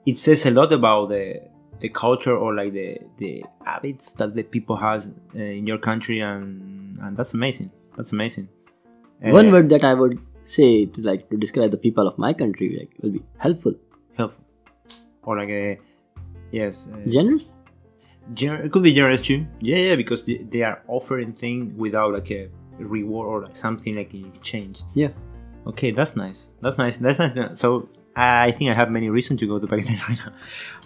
it says a lot about the the culture or like the the habits that the people has uh, in your country, and and that's amazing. That's amazing. one Uh, word that i would say to like to describe the people of my country like will be helpful helpful or like a yes. Uh, generous Gener- it could be generous too. Yeah, yeah, because they, they are offering things without like a reward or like something like in exchange. Yeah. Okay, that's nice. That's nice. That's nice. So I think I have many reasons to go to Pakistan right now.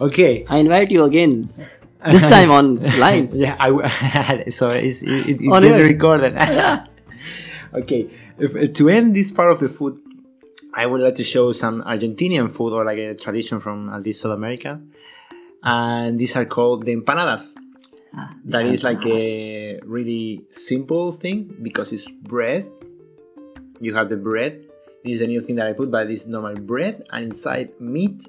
Okay. I invite you again. This time on online. yeah, I w- so it's, it, it, it On gets recorded. Yeah. okay, if, uh, to end this part of the food, I would like to show some Argentinian food or like a tradition from at least South America, and these are called the empanadas. Ah, That is like a really simple thing because it's bread. You have the bread. This is a new thing that I put, but this is normal bread and inside meat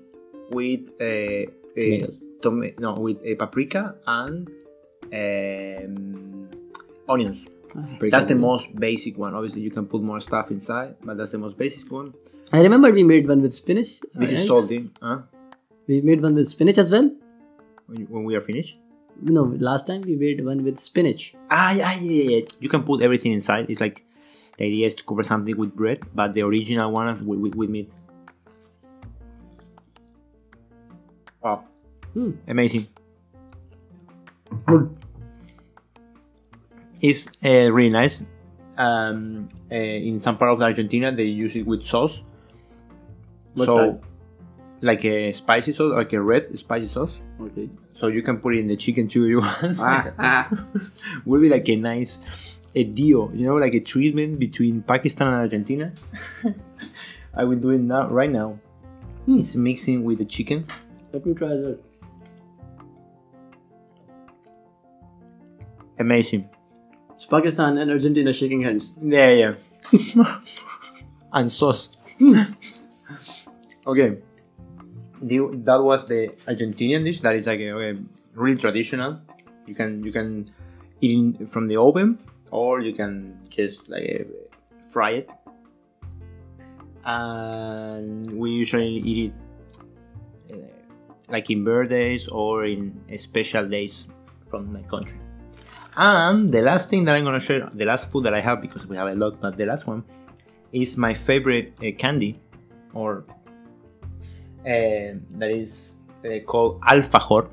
with a, a Tomatoes. no with a paprika and um, onions. Very That's the most basic one. Obviously, you can put more stuff inside, but that's the most basic one. I remember we made one with spinach. This is salty. Huh? We made one with spinach as well. When, when we are finished. No, last time we made one with spinach. Ah, yeah, yeah, yeah. You can put everything inside. It's like the idea is to cover something with bread, but the original one is with, with, with meat. Wow, Hmm. amazing. It's uh, really nice. Um, uh, in some part of Argentina, they use it with sauce. What so, type? like a spicy sauce, like a red spicy sauce. Okay. So you can put it in the chicken too if you want. Ah, ah. Would be like a nice a deal, you know, like a treatment between Pakistan and Argentina. I will do it now, right now. Hmm. It's mixing with the chicken. Let me try that. Amazing. It's Pakistan and Argentina shaking hands. Yeah, yeah. and sauce. okay. That was the Argentinian dish. That is like a, okay, really traditional. You can you can eat it from the oven, or you can just like uh, fry it. And we usually eat it uh, like in birthdays or in special days from my country. And the last thing that I'm gonna share, the last food that I have because we have a lot, but the last one is my favorite uh, candy, or that is uh, called alfajor.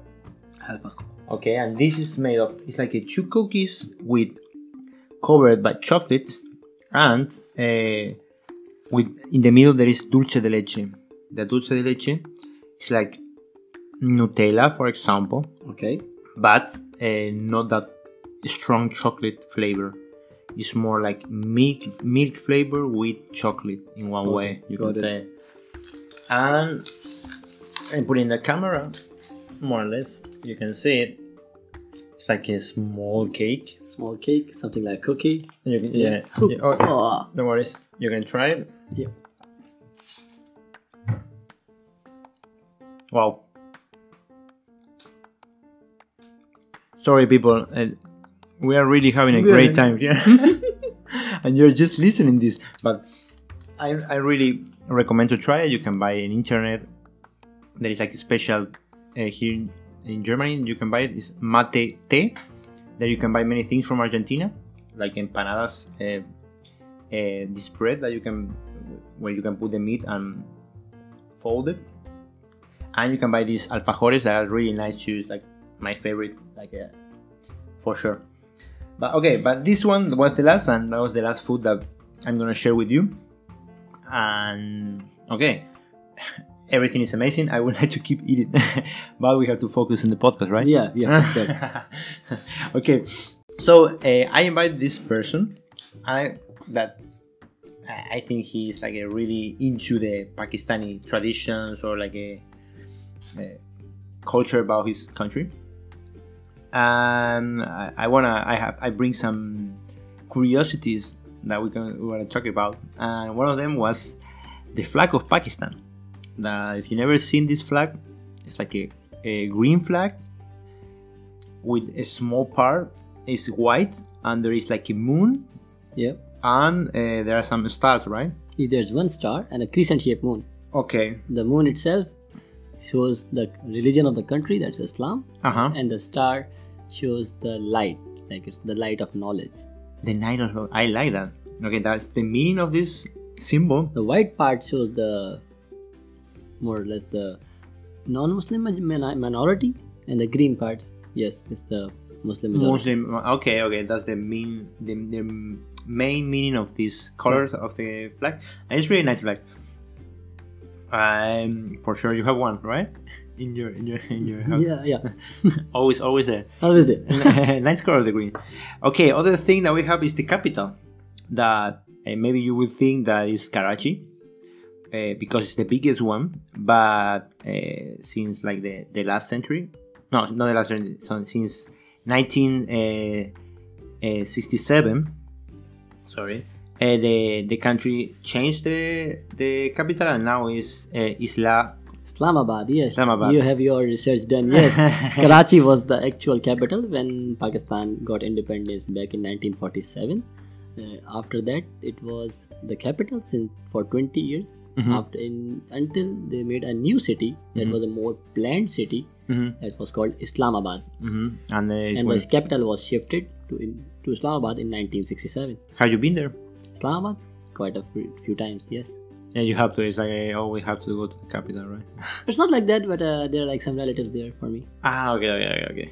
Alfajor. Okay, and this is made of it's like a two cookies with covered by chocolate, and uh, with in the middle there is dulce de leche. The dulce de leche is like Nutella, for example, Okay. but uh, not that strong chocolate flavor. It's more like milk milk flavor with chocolate in one Okay, way. You can it. say. And and put in the camera, more or less, you can see it. It's like a small cake. Small cake, something like cookie. You can, yeah. Yeah. Oh, Oh. no worries. You can try it. Yeah. Wow. Sorry, people. Uh, we are really having a We are- great time here, and you're just listening this. But I, I really recommend to try it. You can buy it on internet. There is like a special uh, here in Germany. You can buy it. It's mate te. There you can buy many things from Argentina, like empanadas. Uh, uh, this bread that you can, where you can put the meat and fold it and you can buy these alfajores that are really nice use like my favorite like uh, for sure but okay but this one was the last and that was the last food that i'm gonna share with you and okay everything is amazing. I would like to keep eating but we have to focus on the podcast right? Yeah, yeah. okay so uh, i invite this person i that I- think he's like a really into the pakistani traditions or like a, a culture about his country. And I, I wanna i have i bring some curiosities that we can we want to talk about and one of them was the flag of pakistan that if you never seen this flag it's like a, a green flag with a small part is white and there is like a moon yeah. and uh, there are some stars right There's one star and a crescent shaped moon. okay The moon itself shows the religion of the country, that's Islam, uh-huh and the star shows the light, like it's the light of knowledge. The night of i like that okay that's the meaning of this symbol The white part shows the more or less the non Muslim minority, and the green part, yes, it's the Muslim majority. muslim okay okay that's the mean the, the main meaning of these colors of the flag, and it's really nice flag. Um, for sure you have one, right? In your in your in your house. Yeah, yeah. always always there. Always there. nice color of the green. Okay, other thing that we have is the capital. That uh, maybe you would think that is Karachi. Uh, because it's the biggest one, but uh, since like the, the last century, no, not the last century, so since 1967, sorry, uh, the the country changed the the capital and now is uh, Isla. Islamabad, yes. Islamabad. You have your research done. Yes, Karachi was the actual capital when Pakistan got independence back in 1947. Uh, after that, it was the capital since for 20 years. Mhm. After in until they made a new city that Mhm. was a more planned city hmm that was called Islamabad, hmm And, uh, and the capital was shifted to in, to Islamabad in 1967. have you been there? Islamabad, quite a few, few times, yes. Yeah, you have to. It's like uh, oh, we have to go to the capital, right? It's not like that, but uh, there are like some relatives there for me. Ah, okay, okay, okay, okay.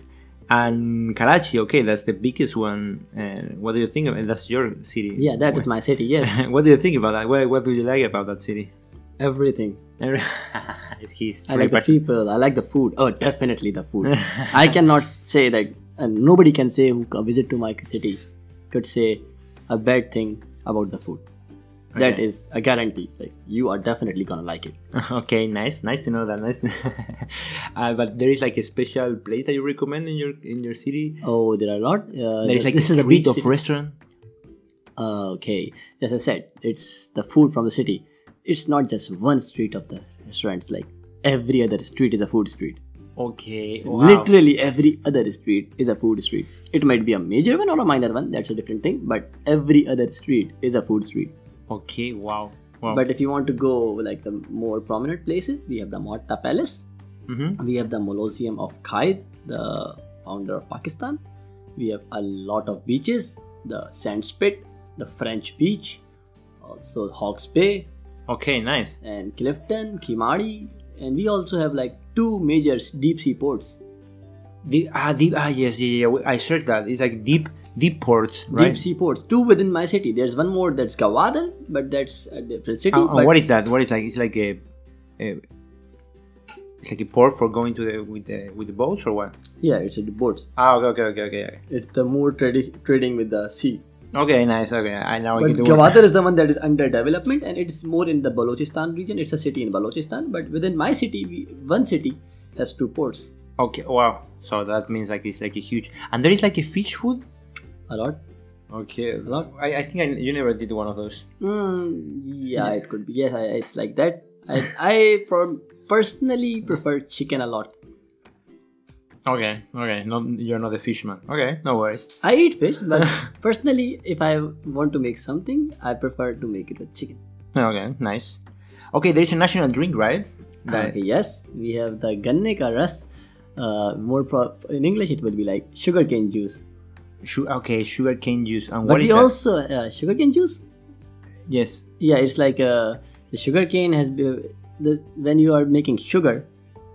And Karachi, okay, that's the biggest one. Uh, what do you think of it? That's your city. Yeah, that is my city. Yes, what do you think about that? What, what do you like about that city? everything. it's his I like the people. I like the food. Oh, definitely the food. I cannot say that, and nobody can say who co- visit to my city could say a bad thing about the food. That Okay. is a guarantee. Like you are definitely gonna like it. okay, nice, nice to know that. Nice. uh, but there is like a special place that you recommend in your in your city. Oh, there are a lot. Uh, There is like this a is a street beach of restaurant. Uh, okay, as I said, it's the food from the city. It's not just one street of the restaurants. Like every other street is a food street. Okay, wow. Literally every other street is a food street. It might be a major one or a minor one. That's a different thing. But every other street is a food street. Okay, wow, wow. But if you want to go like the more prominent places, we have the Mohatta Palace. mm-hmm. We have the Mausoleum of Quaid, the founder of Pakistan. We have a lot of beaches, the Sand Spit, the French Beach, also Hawke's Bay okay, nice. and Clifton, Keamari, and we also have like two major deep sea ports. Deep, ah, deep, ah, yes, yeah, yeah. I searched that. It's like deep, deep ports, right? Deep sea ports, two within my city. There's one more that's Gwadar, but that's a different city. Uh, what is that? What is like? It's like a, a it's like a port for going to the with the with the boats or what? yeah, it's a port. Ah, okay, okay, okay, okay. It's the more tradi- trading with the sea. Okay, nice. Okay, I now I But get the Gwadar is the one that is under development and it's more in the Balochistan region. It's a city in Balochistan, but within my city, we, one city has two ports. Okay, wow. So that means like it's like a huge, and there is like a fish food. A lot. Okay, A lot. I, I think I, you never did one of those. Mm, yeah, it could be. Yes, I, it's like that. I, I pro- personally prefer chicken a lot. Okay, okay. No, you're not a fishman. Okay, no worries. I eat fish, but personally, if I want to make something, I prefer to make it with chicken. Okay, nice. Okay, there is a national drink, right? That- Okay, yes, we have the ganne ka ras. Uh, more pro- in English, it would be like sugarcane juice. Su- okay, sugar cane juice. And But what is that? also uh, sugarcane juice. Yes. Yeah, it's like uh, the sugarcane has be- the when you are making sugar,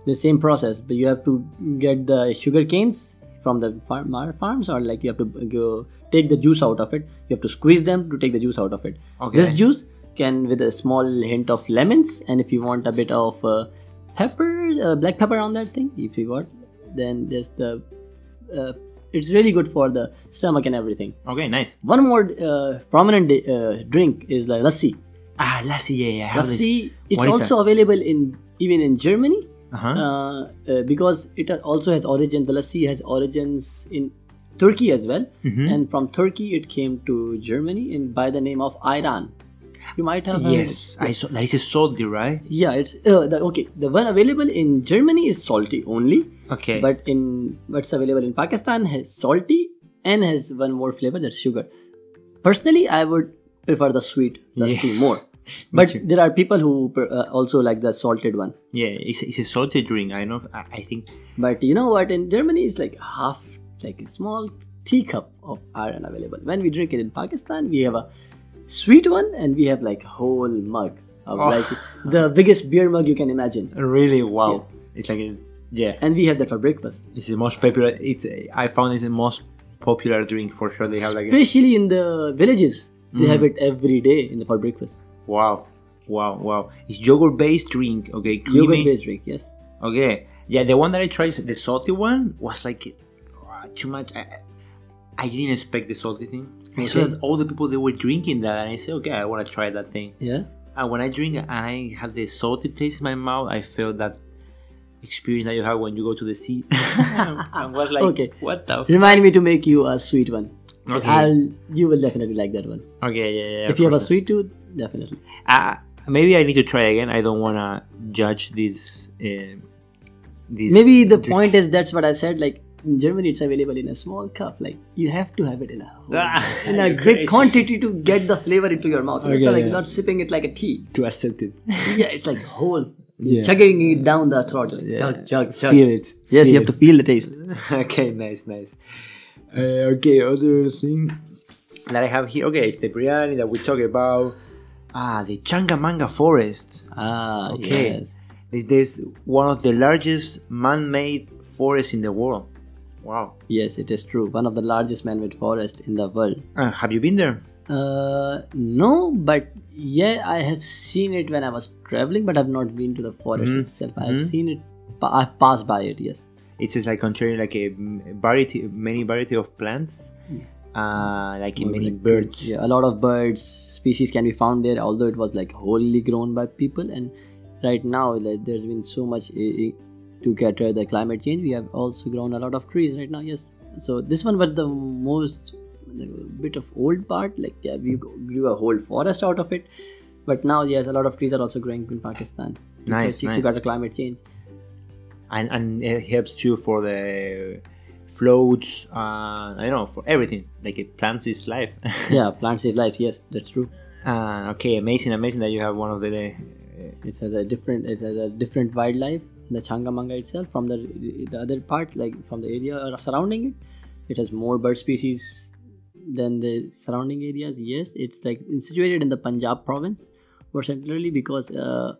the same process, but you have to get the sugar canes from the farm farms, or like you have to go take the juice out of it. You have to squeeze them to take the juice out of it. Okay. This juice can with a small hint of lemons, and if you want a bit of uh, pepper, uh, black pepper on that thing, if you want. then there's the. Uh, it's really good for the stomach and everything. Okay, nice. One more uh, prominent uh, drink is the lassi. Ah, lassi. Yeah, yeah. Lassi, it's also available in even in Germany Uh-huh. uh, uh, because it also has origin. The lassi has origins in Turkey as well, Mhm. and from Turkey it came to Germany in by the name of Ayran. You might have heard Yes, I saw. That is salty, right? Yeah, it's uh, the, okay. The one available in Germany is salty only, Okay. but in what's available in Pakistan has salty and has one more flavor that's sugar. Personally, I would prefer the sweet lassi Yeah. more. But there are people who uh, also like the salted one. yeah, it's, it's a salty drink. I know. I, I think. But you know what? In Germany, it's like half, like a small teacup of ayran available. When we drink it in Pakistan, we have a sweet one and we have like whole mug of Oh. like the biggest beer mug you can imagine. Really, wow. It's like a yeah. And we have that for breakfast. It's the most popular. It's I found it's the most popular drink for sure. They have like a, Especially in the villages, they have Mm-hmm. it every day in the for breakfast. wow, wow, wow. It's yogurt based drink. Okay, creamy. Yogurt based drink, yes. Okay, yeah, the one that I tried, the salty one, was like too much. I, I didn't expect the salty thing. I saw that all the people they were drinking that, and I said, okay, I want to try that thing. Yeah. And when I drink and I have the salty taste in my mouth, I felt that experience that you have when you go to the sea. I was like, Okay. what the? Remind me to make you a sweet one. Okay. I'll you will definitely like that one. Okay, yeah, yeah. if you have a sweet tooth, definitely. Uh, maybe I need to try again. I don't want to judge this. Uh, this Maybe the drink. point is that's what I said. Like in Germany, it's available in a small cup. Like you have to have it in a Ah, in a you're big quantity to get the flavor into your mouth. it's Okay, not like yeah. not sipping it like a tea. to accept it. Yeah, it's like whole. Yeah. Chugging it down the throat. Like, chug, chug, chug. Feel it. Yes, you Feel have to feel the taste. okay, nice, nice. Uh, okay, other thing that I have here. Okay, it's the biryani that we talk about. Ah, the Changamanga forest. Ah, Okay. yes. This this one of the largest man-made forests in the world. Wow. Yes, it is true. One of the largest man-made forest in the world. Uh, have you been there? Uh, no, but yeah, I have seen it when I was traveling, but I've not been to the forest Mhm. itself. I have Mhm. seen it. I've passed by it. Yes. It's just like containing like a variety, many variety of plants, uh, like More many like birds. Yeah, a lot of birds species can be found there. Although it was like wholly grown by people, and right now like, there's been so much to cater the climate change. We have also grown a lot of trees right now. Yes. So this one was the most like, bit of old part. Like yeah, we grew a whole forest out of it. But now, yes, a lot of trees are also growing in Pakistan. to Nice, to nice. got a climate change. and and it helps too for the floats. Uh, I don't know for everything. Like it plants is life. Yeah, plants save life. Yes, that's true. uh, okay, amazing, amazing that you have one of the. Uh, It has a different it has a different wildlife the Changamanga itself from the the other parts like from the area surrounding it. It has more bird species than the surrounding areas. Yes, it's like it's situated in the Punjab province, more centrally because uh,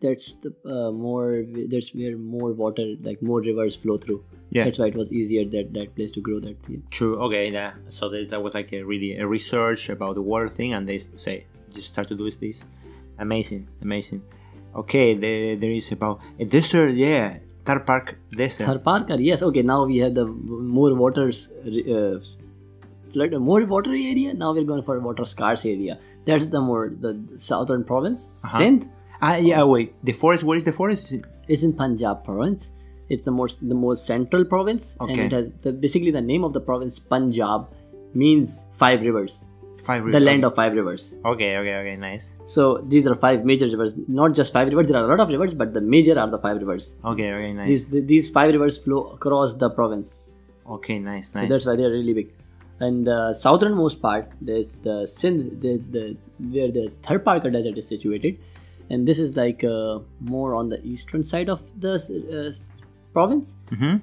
that's the uh, more there's where more water like more rivers flow through. Yeah. that's why it was easier that that place to grow that. Yeah. True. Okay. Yeah. So there, that was like a really a research about the water thing, and they say just start to do this. Amazing. Amazing. Okay. There, there is about a desert. Yeah. Tar Park Desert. Tharparkar, yes. Okay, now we have the more waters, uh, flood, more watery area. Now we're going for water scarce area. That's the more the southern province. Uh-huh. Sindh ah. Yeah. Wait. The forest. Where is the forest? is in Punjab province. It's the most the most central province, and it has the, basically the name of the province Punjab means five rivers, Five. the land of five rivers. Okay. Okay. Okay. Nice. So these are five major rivers, not just five rivers. There are a lot of rivers, but the major are the five rivers. Okay. Okay. Nice. These these five rivers flow across the province. okay. Nice. nice. So that's why they're really big. And the southernmost part, there's the Sindh, the, the where the Tharparkar Desert is situated, and this is like uh, more on the eastern side of the uh, province. mm-hmm.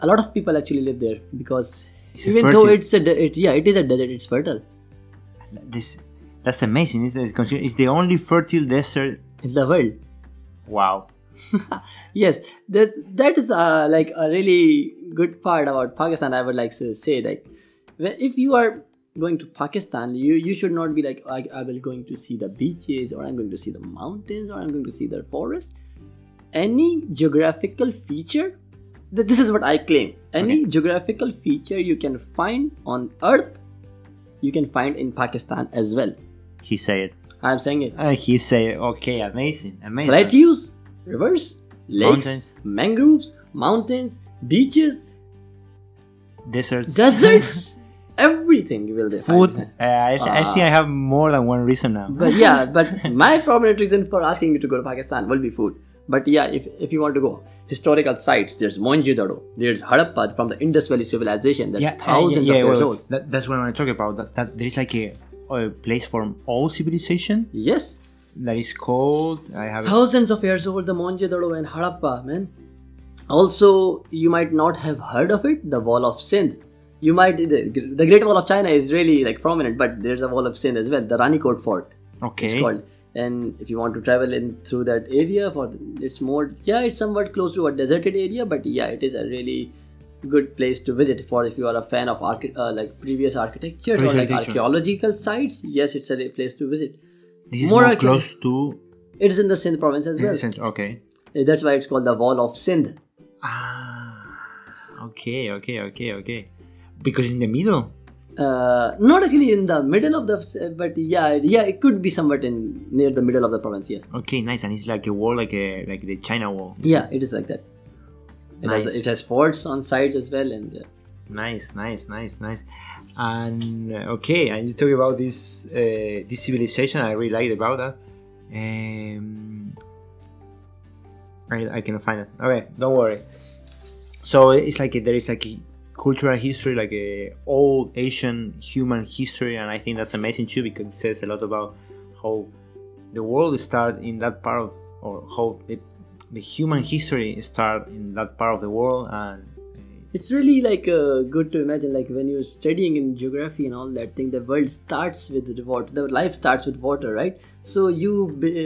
A lot of people actually live there because It's even though it's a de- it, yeah, it is a desert. It's fertile. This. That's amazing. It's, it's, the only fertile desert. in the world. Wow. yes, that that is uh, like a really good part about Pakistan. I would like to say that when- if you are going to Pakistan, you you should not be like I, I will going to see the beaches or I'm going to see the mountains or I'm going to see the forest. Any geographical feature, th- this is what I claim. Any geographical feature you can find on Earth, you can find in Pakistan as well. He said. It. I'm saying it. Uh, he said, okay, amazing, amazing. plateaus, rivers, lakes, Mountains. mangroves, mountains, beaches, Deserts. deserts, everything you will there. Food. Uh, I, th- I think I have more than one reason now. But yeah, but my prominent reason for asking you to go to Pakistan will be food. But yeah, if, if you want to go historical sites, there's Mohenjo-daro, there's Harappa from the Indus Valley civilization that's yeah, thousands yeah, yeah, of years well, old. That, that's what I want to talk about. That, that there is like a, a place for all civilization Yes, that is called. I have. thousands of years old, the Mohenjo-daro and Harappa, man. Also, you might not have heard of it, the Wall of Sindh. You might the, the Great Wall of China is really like prominent, but there's a Wall of Sindh as well, the Rani Ranikot Fort. okay. It's called. And if you want to travel in through that area, for it's more yeah, it's somewhat close to a deserted area, but yeah, it is a really good place to visit for if you are a fan of archi- uh, like previous architecture or like archaeological sites. Yes, it's a place to visit. This is More more, close to. It is in the Sindh province as well. Cent- Okay. Uh, That's why it's called the Wall of Sindh. Ah. Okay. Okay. Okay. Okay. Because in the middle. Uh, not actually in the middle of the, but yeah, yeah, it could be somewhat in near the middle of the province. Yes. Okay. Nice. And it's like a wall, like a like the China wall. Yeah, it is like that. It, has, Nice. it has forts on sides as well, and uh, Nice, nice, nice, nice. And uh, okay, and you talk about this uh, this civilization. I really liked about that. Um, I I cannot find it. Okay, don't worry. So it's like a, there is like a cultural history, like a old Asian human history, and I think that's amazing too because it says a lot about how the world started in that part of, or how the, human history started in that part of the world, and uh, it's really like uh, good to imagine like when you're studying in geography and all that thing the world starts with the water the life starts with water right? So you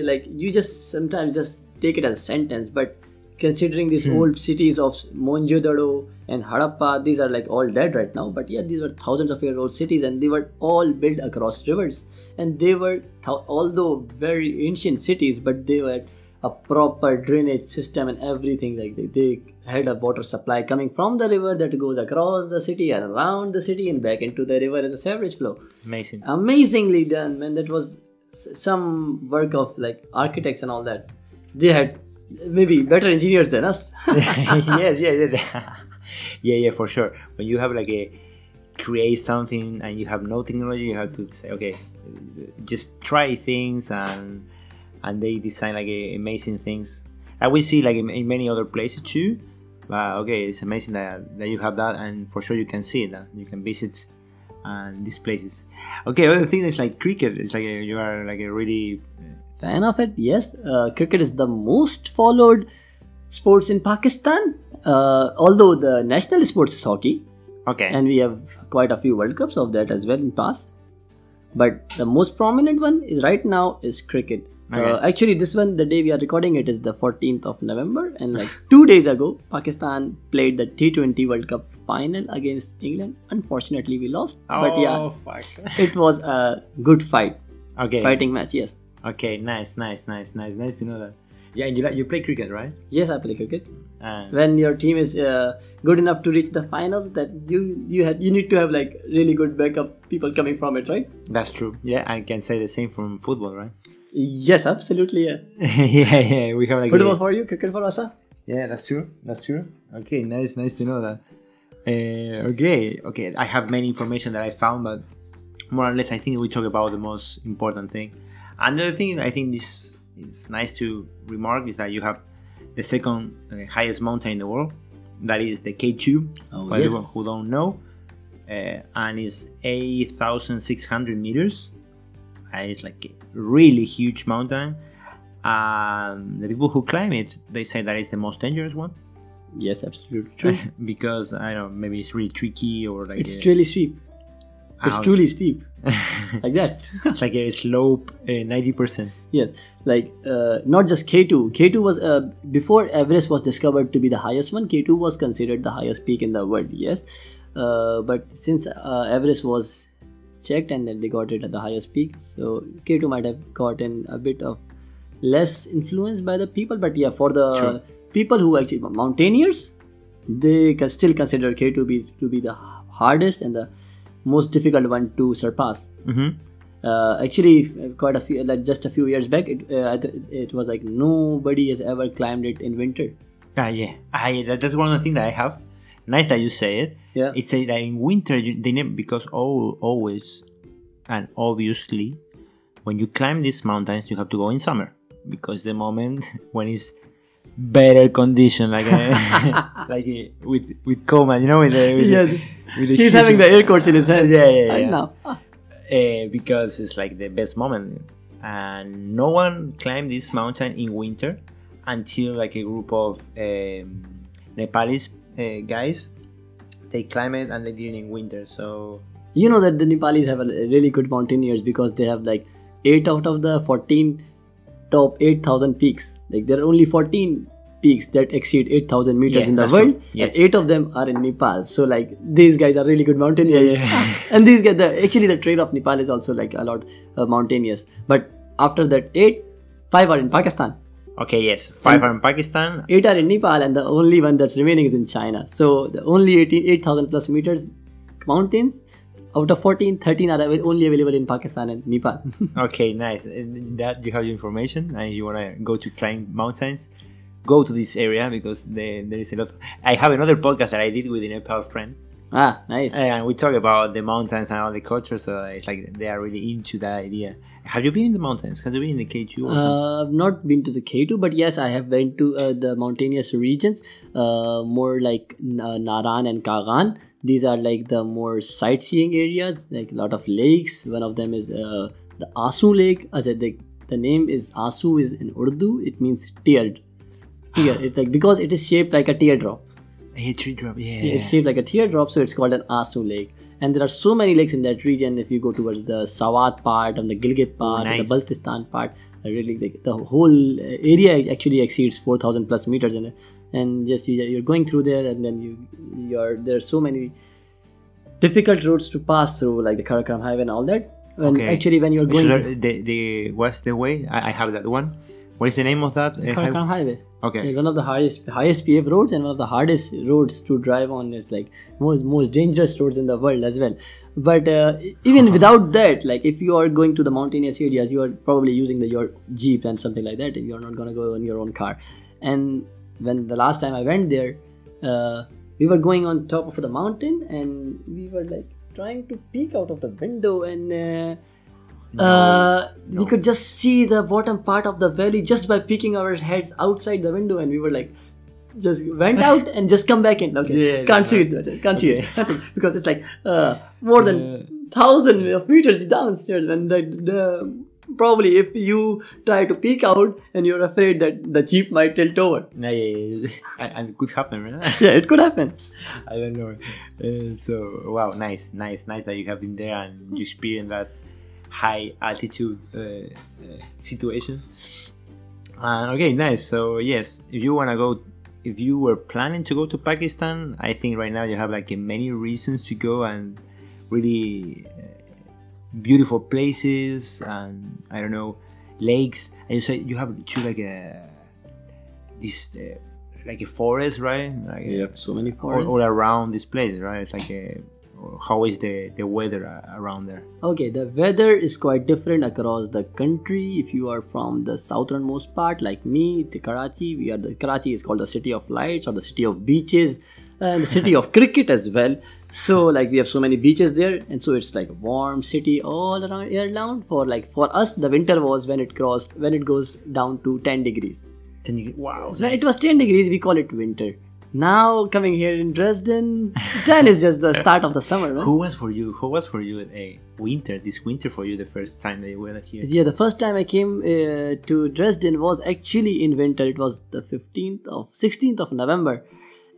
like you just sometimes just take it as a sentence but considering these hmm. old cities of Mohenjo-daro and Harappa these are like all dead right now. But yeah these were thousands of year old cities and they were all built across rivers. And they were th- although very ancient cities but they were a proper drainage system and everything like they, they had a water supply coming from the river that goes across the city and around the city and back into the river as a sewage flow. Amazing. amazingly done man. That was s- some work of like architects and all that. They had maybe better engineers than us yes, yes, yes. yeah, yeah, for sure. When you have like a create something and you have no technology, you have to say, okay, just try things and and they design like a, amazing things. And we see like in, in many other places too. But okay, it's amazing that, that you have that, and for sure you can see. That you can visit and these places. Okay, other thing is like cricket. It's like a, you are like a really fan of it. Yes uh, cricket is the most followed sports in pakistan uh, although the national sports is hockey. Okay. and we have quite a few world cups of that as well in past. But the most prominent one is right now is cricket. Uh, Okay. actually this one the day we are recording it is the 14th of november. And like two days ago pakistan played the t20 world cup final against england. Unfortunately we lost. But yeah Oh, fuck. it was a good fight. Okay. fighting match yes Okay, nice, nice, nice, nice, nice to know that. Yeah, and you like you play cricket, right? yes i play cricket Uh, when your team is uh, good enough to reach the finals that you you had you need to have like really good backup people coming from it right that's true. Yeah, I can say the same from football, right? yes absolutely yeah yeah, yeah, we have like football a- for you cricket for us yeah, that's true. That's true. Okay, nice, nice to know that. Uh, okay, okay. I have many information that I found, but more or less, I think we talk about the most important thing. Another thing I think this is nice to remark is that you have the second uh, highest mountain in the world. That is the K2. Oh, for yes. everyone who don't know, uh, and it's 8,600 meters. Uh, it's like a really huge mountain. Um, the people who climb it, they say that it's the most dangerous one yes absolutely true because I don't know, maybe it's really tricky or like it's a- truly steep it's truly steep. Like that. It's like a slope, uh, ninety percent. yes. Like uh, not just k2 k2 was uh, before everest was discovered to be the highest one k2 was considered the highest peak in the world yes. Uh, but since uh, everest was checked and then they got it at the highest peak so k2 might have gotten a bit of less influenced by the people. But yeah for the Sure. people who actually mountaineers they can still consider k2 be to be the hardest and the most difficult one to surpass Mm-hmm. uh, actually quite a few like just a few years back it, uh, it was like nobody has ever climbed it in winter Ah, yeah, ah, that's one of the things that I have. Nice that you say it. yeah It say that in winter you, they never because all always and obviously when you climb these mountains you have to go in summer because the moment when it's better condition like uh, like uh, with with coma you know with with with he's having the air course in his head. Yeah, yeah, yeah. now uh, because it's like the best moment. And no one climbed this mountain in winter until like a group of um, Nepalese uh, guys they climb it and they did it in winter so. You know that the nepalis have a really good mountaineers because they have like 8 out of the 14 top 8000 peaks. Like there are only 14 peaks that exceed 8000 meters Yeah, in the world. Yes. and eight of them are in nepal. So like these guys are really good mountaineers. Yeah, and these guys the, actually the trade of nepal is also like a lot uh, mountainous but after that eight five are in pakistan. Okay, yes, five are in Pakistan. eight are in nepal and the only one that's remaining is in china. So the only 18 8000 plus meters mountains out of 14 13 are only available in pakistan and nepal Okay, nice. And That you have your information, and you wanna go to climb mountains, go to this area because there, there is a lot. I have another podcast that I did with a Nepal friend, ah nice and we talk about the mountains and all the culture. So it's like they are really into that idea. Have you been in the mountains? Have you been in the K two? or? Uh, I've not been to the K2, but yes, I have been to uh, the mountainous regions, uh, more like uh, Naran and Kaghan. These are like the more sightseeing areas, like a lot of lakes. One of them is uh, the Asu Lake. Uh, the, the, the name is Asu is in Urdu. It means tear. Tear. It's like because it is shaped like a teardrop. Yeah, tree drop. Yeah. It's shaped like a teardrop, so it's called an Asu Lake. And there are so many lakes in that region. If you go towards the Sawat part and the Gilgit part and nice. the Baltistan part, uh, really the, the whole area actually exceeds 4,000 plus meters. And, and just you, you're going through there, and then you you're there are so many difficult roads to pass through, like the Karakoram Highway and all that. And Okay. actually, when you're going the, through the, the what's the way? I, I have that one. What is the name of that? uh, highway? Okay. Yeah, one of the highest highest paved roads and one of the hardest roads to drive on. It's like most most dangerous roads in the world as well. But uh, even without that, like if you are going to the mountainous areas, you are probably using the your jeep and something like that. You are not gonna go in your own car. And when the last time I went there, uh, we were going on top of the mountain and we were like trying to peek out of the window and. Uh, uh, we could just see the bottom part of the valley just by peeking our heads outside the window, and we were like, just went out and just come back in. Okay, Yeah, can't yeah. see it, can't see it, can't see it, because it's like uh, more than thousand of meters downstairs. And the, the probably if you try to peek out and you're afraid that the jeep might tilt over, No, yeah, yeah, yeah. and, and it could happen, right? yeah, it could happen. I don't know. Uh, so wow, nice, nice, nice that you have been there and you experienced that high altitude uh, uh, situation. And okay, nice. So yes, if you wanna go, if you were planning to go to Pakistan, I think right now you have like many reasons to go and really uh, beautiful places and I don't know lakes. And you say you have to like a this. Uh, like a forest, right? Like You have so many all, all around this place, right? It's like a, how is the the weather uh, around there? Okay, the weather is quite different across the country. If you are from the southernmost part, like me, it's Karachi. We are the Karachi is called the city of lights or the city of beaches, and the city of cricket as well. So like we have so many beaches there, and so it's like a warm city all around year round. For like for us, the winter was when it crossed when it goes down to ten degrees. Wow, So when it was ten degrees, we call it winter. Now coming here in Dresden, ten is just the start of the summer. Man. Who was for you? Who was for you a winter? This winter for you the first time that you were here? Yeah, the first time I came uh, to Dresden was actually in winter. It was the 15th of 16th of November,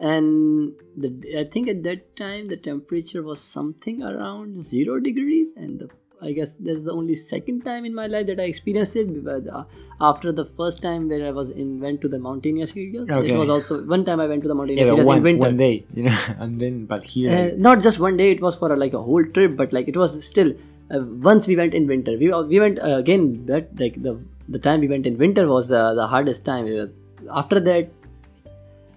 and the, I think at that time the temperature was something around zero degrees, and the, I guess that's the only second time in my life that I experienced it. Uh, after the first time where I was in went to the mountainous areas, Okay. it was also one time I went to the mountainous Yeah, areas one, in winter. one day, you know, and then but here, Uh, not just one day; it was for a, like a whole trip. But like it was still. Uh, once we went in winter, we we went uh, again. That like the the time we went in winter was the the hardest time. Uh, After that,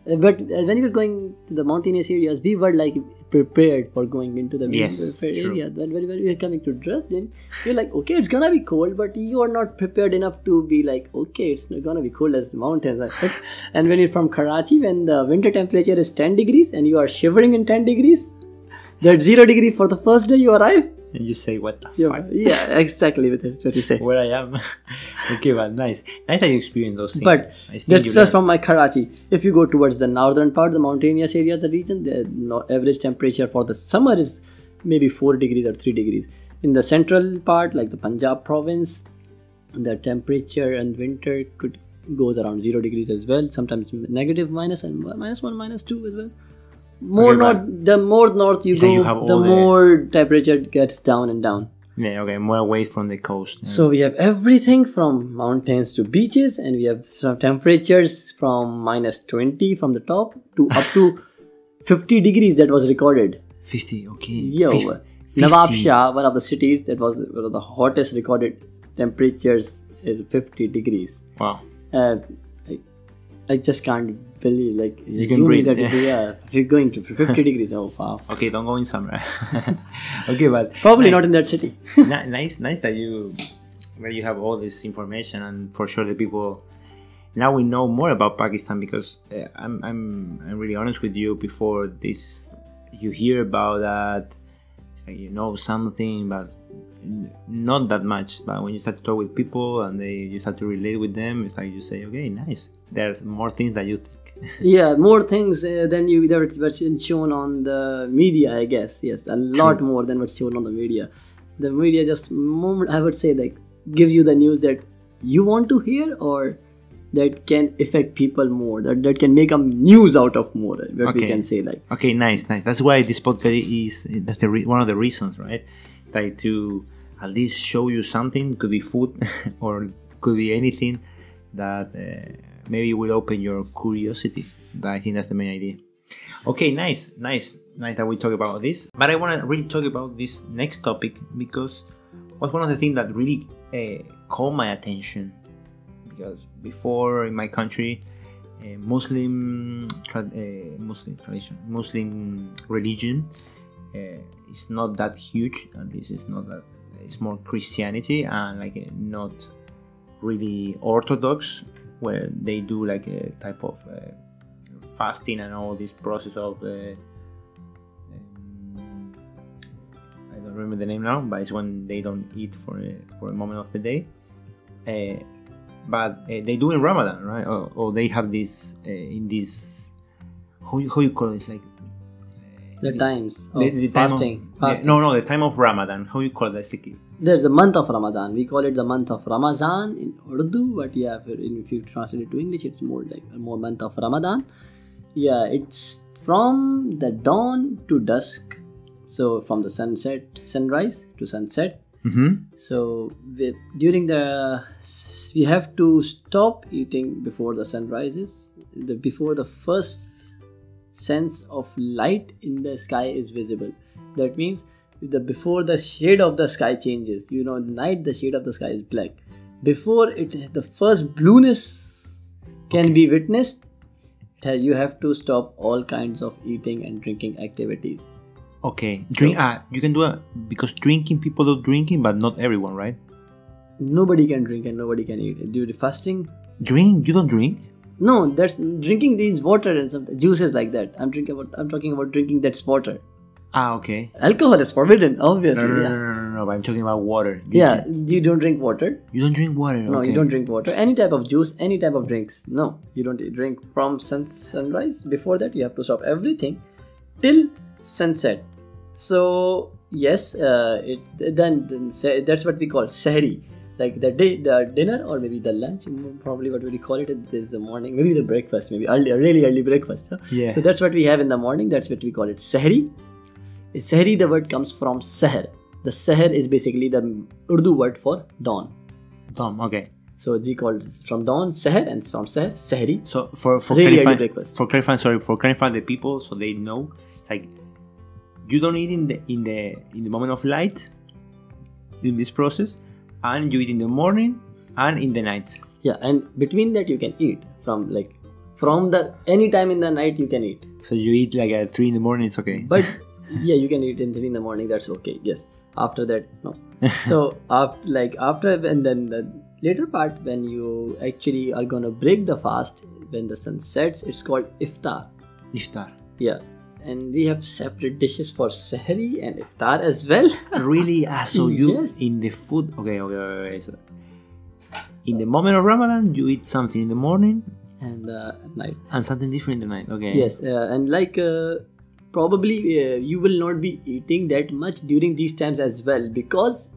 uh, but uh, when we were going to the mountainous areas, we were like prepared for going into the Yes, winter true. area. Then when, when we are coming to Dresden, you're like, okay, it's gonna be cold, but you are not prepared enough to be like, okay, it's not gonna be cold as the mountains. Right? and when you're from Karachi, when the winter temperature is 10 degrees and you are shivering in 10 degrees, that zero degree for the first day you arrive. And you say what the Yeah, fuck? yeah, exactly. That's what you say. Where I am. okay, well nice. Nice that you experienced those things. But that's just learn- from my Karachi. If you go towards the northern part, the mountainous area, the region, the average temperature for the summer is maybe 4 degrees or 3 degrees. In the central part, like the Punjab province, the temperature and winter could goes around 0 degrees as well. Sometimes negative minus and minus 1, minus 2 as well. More Okay, north, the more north you So go, you the all the- more temperature gets down and down. Yeah, okay, more away from the coast. So we have everything from mountains to beaches, and we have some temperatures from minus 20 from the top to up to 50 degrees that was recorded. 50, okay. Nawab Shah, one of the cities that was one of the hottest recorded temperatures is 50 degrees. Wow. Uh, I, I just can't like You can breathe, that yeah. yeah, if you're going to 50 degrees, oh wow. Okay, don't go in summer. okay, but Probably nice. not in that city. Ni- nice, nice that you that you have all this information, and for sure the people now we know more about Pakistan because uh, I'm, I'm I'm really honest with you. Before this, you hear about that, it's like you know something, but not that much. But when you start to talk with people and they you start to relate with them, it's like you say, okay, nice. There's more things that you. Yeah, more things uh, than you that what's shown on the media, I guess. Yes, a lot more than what's shown on the media. The media just moment I would say like gives you the news that you want to hear or that can affect people more that, that can make them news out of more what we Okay. can say like Okay, nice, nice. That's why this podcast is that's the re- one of the reasons, right? Like to at least show you something. Could be food or could be anything that uh, maybe will open your curiosity. I think that's the main idea. Okay, nice, nice, nice that we talk about this. But I want to really talk about this next topic because was one of the things that really uh, caught my attention. Because before in my country, uh, Muslim tra- uh, Muslim tradition, Muslim religion is not that huge. Least it's not that. It's more Christianity and like not really Orthodox, where they do like a type of uh, fasting and all this process of. Uh, um, I don't remember the name now, but it's when they don't eat for a, for a moment of the day. Uh, but uh, they do in Ramadan, right? Or, or they have this uh, in this how you, how you call it? It's like the times of the, the time of- fasting, yeah, no, no, the time of Ramadan. How you call that? There's the month of Ramadan. We call it the month of Ramazan in Urdu, but yeah, if, you- if you translate it to English, it's more like a more month of Ramadan. Yeah, it's from the dawn to dusk. So from the sunset, sunrise to sunset. Mm-hmm. So we, during the we have to stop eating before the sun rises. The, before the first sense of light in the sky is visible. That means the before the shade of the sky changes. You know, night the shade of the sky is black. Before it, the first blueness can be witnessed. You have to stop all kinds of eating and drinking activities. Okay, drink. ah, you can do it because drinking people do drinking, but not everyone, right? Nobody can drink and nobody can eat. During fasting, Drink? You don't drink? No, that's drinking needs water and some juices like that. I'm drinking about I'm talking about drinking that's water. Ah, okay. Alcohol is forbidden, obviously. No, no, no, yeah. no, no, no, But I'm talking about water. You yeah, drink- you don't drink water. You don't drink water. No, okay. you don't drink water. Any type of juice, any type of drinks. No, you don't drink from sun, sunrise. Before that, you have to stop everything till sunset. So yes, uh, it then, then that's what we call sehri, like the day, the dinner or maybe the lunch. Probably what would we call it? Is the morning, maybe the breakfast, maybe early, really early breakfast. huh? Yeah. So that's what we have in the morning. That's what we call it sehri. Sehri, the word comes from seher. The seher is basically the Urdu word for dawn. Tom, okay. So we call it from dawn seher and from seher sehri. So for for Really clarifying, breakfast. for clarifying, sorry, for clarifying the people so they know, it's like you don't eat in the in the in the moment of light in this process, and you eat in the morning and in the night. Yeah, and between that you can eat from like from the any time in the night you can eat. So you eat like at three in the morning. It's okay. But yeah, you can eat in three in the morning. That's okay. Yes. After that, no. so after like after and then the later part when you actually are gonna break the fast when the sun sets, it's called iftar. iftar. Yeah. And we have separate dishes for Sahri and Iftar as well. really? Ah, so you Yes. in the food? Okay, okay, okay. okay. So in the moment of Ramadan, you eat something in the morning and uh, night. and something different in the night. Okay. Yes, uh, and like uh, probably uh, you will not be eating that much during these times as well because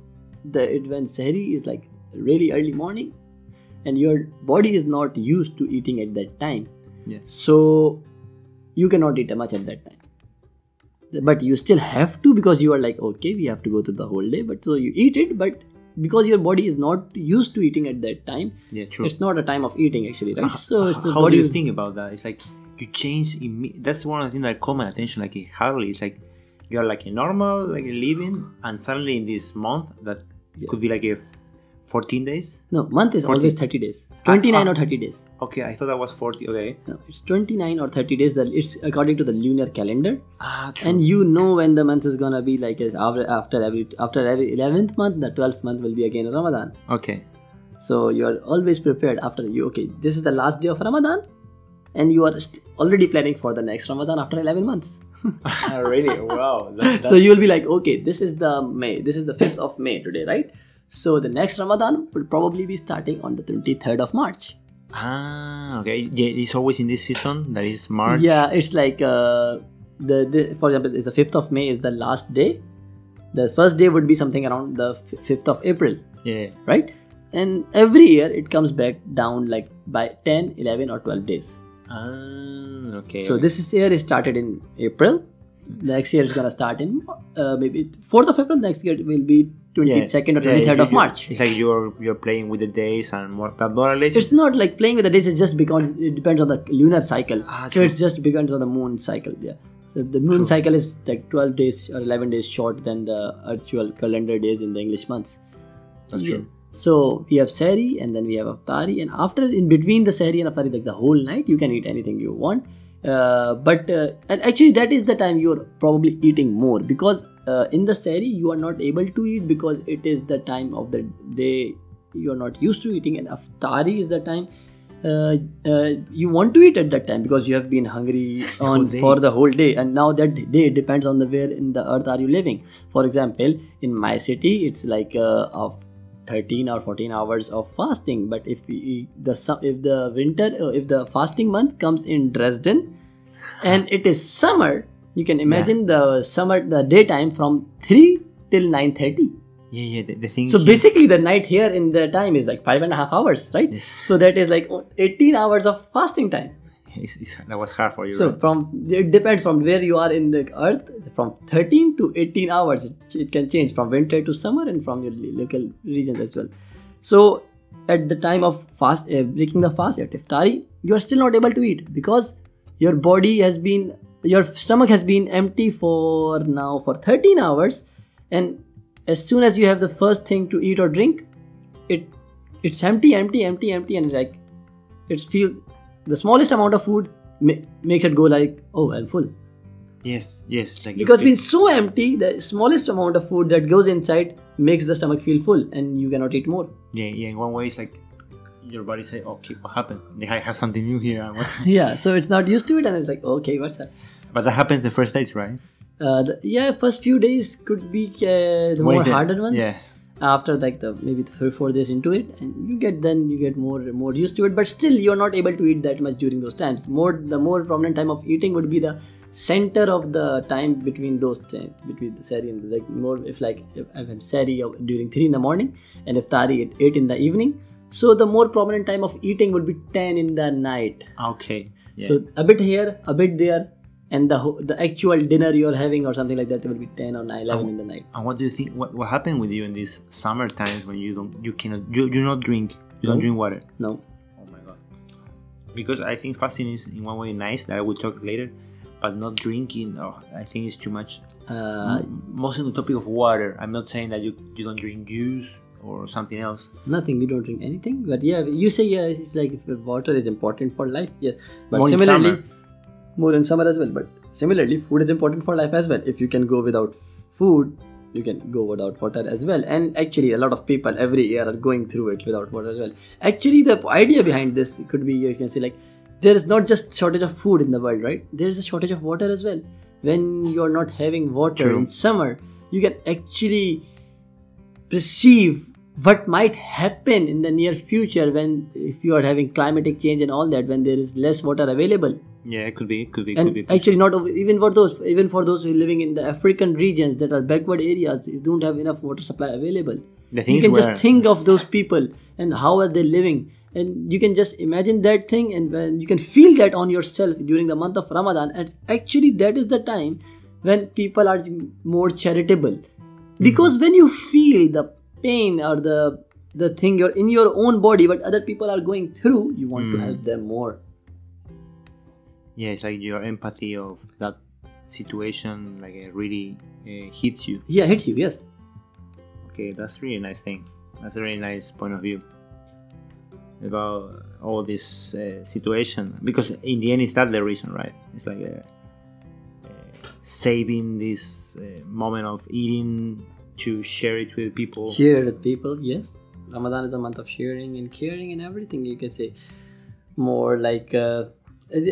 the when Sahri is like really early morning and your body is not used to eating at that time. Yes. So you cannot eat much at that time. but you still have to because you are like okay we have to go through the whole day but so you eat it but because your body is not used to eating at that time Yeah, true. it's not a time of eating actually right H- so how do you think about that? It's like you change. Imme- that's one of the things that caught my attention. Like hardly, it's like you're like a normal like living, and suddenly in this month that could be like a 14 days. no month is 40. always 30 days 29 ah. or 30 days Okay, I thought that was 40. Okay. no it's 29 or 30 days that it's according to the lunar calendar Ah, true. and you know when the month is gonna be like uh, after after every after every 11th month the 12th month will be again ramadan okay. so you are always prepared after you okay this is the last day of ramadan and you are st- already planning for the next ramadan after 11 months really? Wow. That, so you'll be like okay this is the may this is the 5th of may today right so the next ramadan will probably be starting on the 23rd of march ah, okay. Yeah, it's always in this season. That is March. yeah it's like uh, the, the for example it's the 5th of may is the last day the first day would be something around the 5th of april Yeah. right and every year it comes back down like by 10 11 or 12 days Ah, okay. so this is year is started in april next year is gonna start in uh, maybe 4th of april next year will be 22nd or 23rd of march It's like you're you're playing with the days and more, but more or less. it's not like playing with the days it just because it depends on the lunar cycle Ah, so true. it's just depends on the moon cycle yeah so the moon cycle is like 12 days or 11 days short than the actual calendar days in the english months That's Yeah. true. So we have Sahri and then we have Iftari, and after in between the Sahri and Iftari, like the whole night, you can eat anything you want. Uh, but uh, and actually that is the time you're probably eating more because uh, in the Sahri you are not able to eat because it is the time of the day you are not used to eating, and Iftari is the time. Uh, uh, you want to eat at that time because you have been hungry on for the whole day and now that day depends on the where in the earth are you living for example in my city it's like uh, of 13 or 14 hours of fasting but if we, the if the winter uh, if the fasting month comes in dresden and it is summer you can imagine the summer the daytime from 3 till 9.30 Yeah, yeah. The, the thing. so here- basically the night here in the time is like five and a half hours right Yes. so that is like 18 hours of fasting time it's, it's, that was hard for you. so right? from it depends from where you are in the earth from 13 to 18 hours it, it can change from winter to summer and from your local regions as well so at the time of fast uh, breaking the fast at iftari you are still not able to eat because your body has been your stomach has been empty for now for 13 hours and as soon as you have the first thing to eat or drink it it's empty empty empty empty and like it feels the smallest amount of food ma- makes it go like oh i'm full Yes, yes. Like because being so empty the smallest amount of food that goes inside makes the stomach feel full and you cannot eat more Yeah, yeah. In one way, it's like your body say, "Okay, what happened? Ha- have something new here." yeah so it's not used to it and it's like okay what's that but that happens the first days, right? uh, the, yeah first few days could be uh, the What more harder ones Yeah. After like the maybe three four days into it and you get then you get more more used to it but still you're not able to eat that much during those times more the more prominent time of eating would be the center of the time between those time between the sahri and the, like more if like if I have sahri uh, during three in the morning and iftari at eight in the evening so the more prominent time of eating would be 10 in the night Okay. Yeah. so a bit here a bit there and the the actual dinner you're having or something like that will be 10 or 9 11 in the night and what do you think? What what happened with you in these summer times when you don't, you cannot, you you not drink, you don't drink water? no Oh my god. Because I think fasting is in one way nice that I will talk later, but not drinking. Oh, I think it's too much. uh, Most on the topic of water. I'm not saying that you you don't drink juice or something else. Nothing. We don't drink anything. But yeah, you say yeah, it's like water is important for life. Yes, but More in similarly, summer. More in summer as well. But similarly, food is important for life as well. If you can go without food, you can go without water as well. And actually, a lot of people every year are going through it without water as well. Actually, the idea behind this could be you can say like there is not just shortage of food in the world, right? There is a shortage of water as well. When you are not having water True. in summer, you can actually perceive what might happen in the near future when if you are having climatic change and all that when there is less water available Yeah, it could be. It could be. It could be. actually not even for those even for those who are living in the african regions that are backward areas you don't have enough water supply available you can just think of those people and how are they living and you can just imagine that thing and when you can feel that on yourself during the month of ramadan and actually that is the time when people are more charitable because when you feel the pain or the the thing you're in your own body but other people are going through you want to Mm. help them more Yeah, it's like your empathy of that situation, like it really uh, hits you. yeah hits you yes Okay, that's really nice thing. That's a really nice point of view about all this uh, situation because in the end, is that the reason, right? It's like uh uh, saving this uh, moment of eating to share it with people. share with people yes ramadan is a month of sharing and caring and everything you can say more like uh,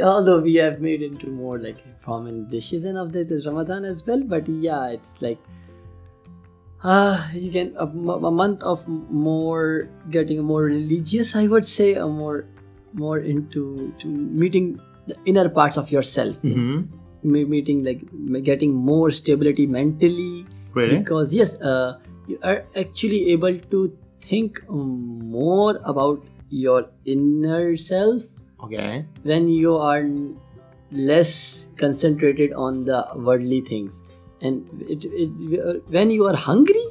although we have made into more like prominent dishes and of the the ramadan as well but yeah it's like uh, you can a month of more getting more religious i would say a more more into to meeting the inner parts of yourself. Hmm Me- meeting like getting more stability mentally. Really? because yes uh, you are actually able to think more about your inner self Okay. when you are less concentrated on the worldly things and it, it, when you are hungry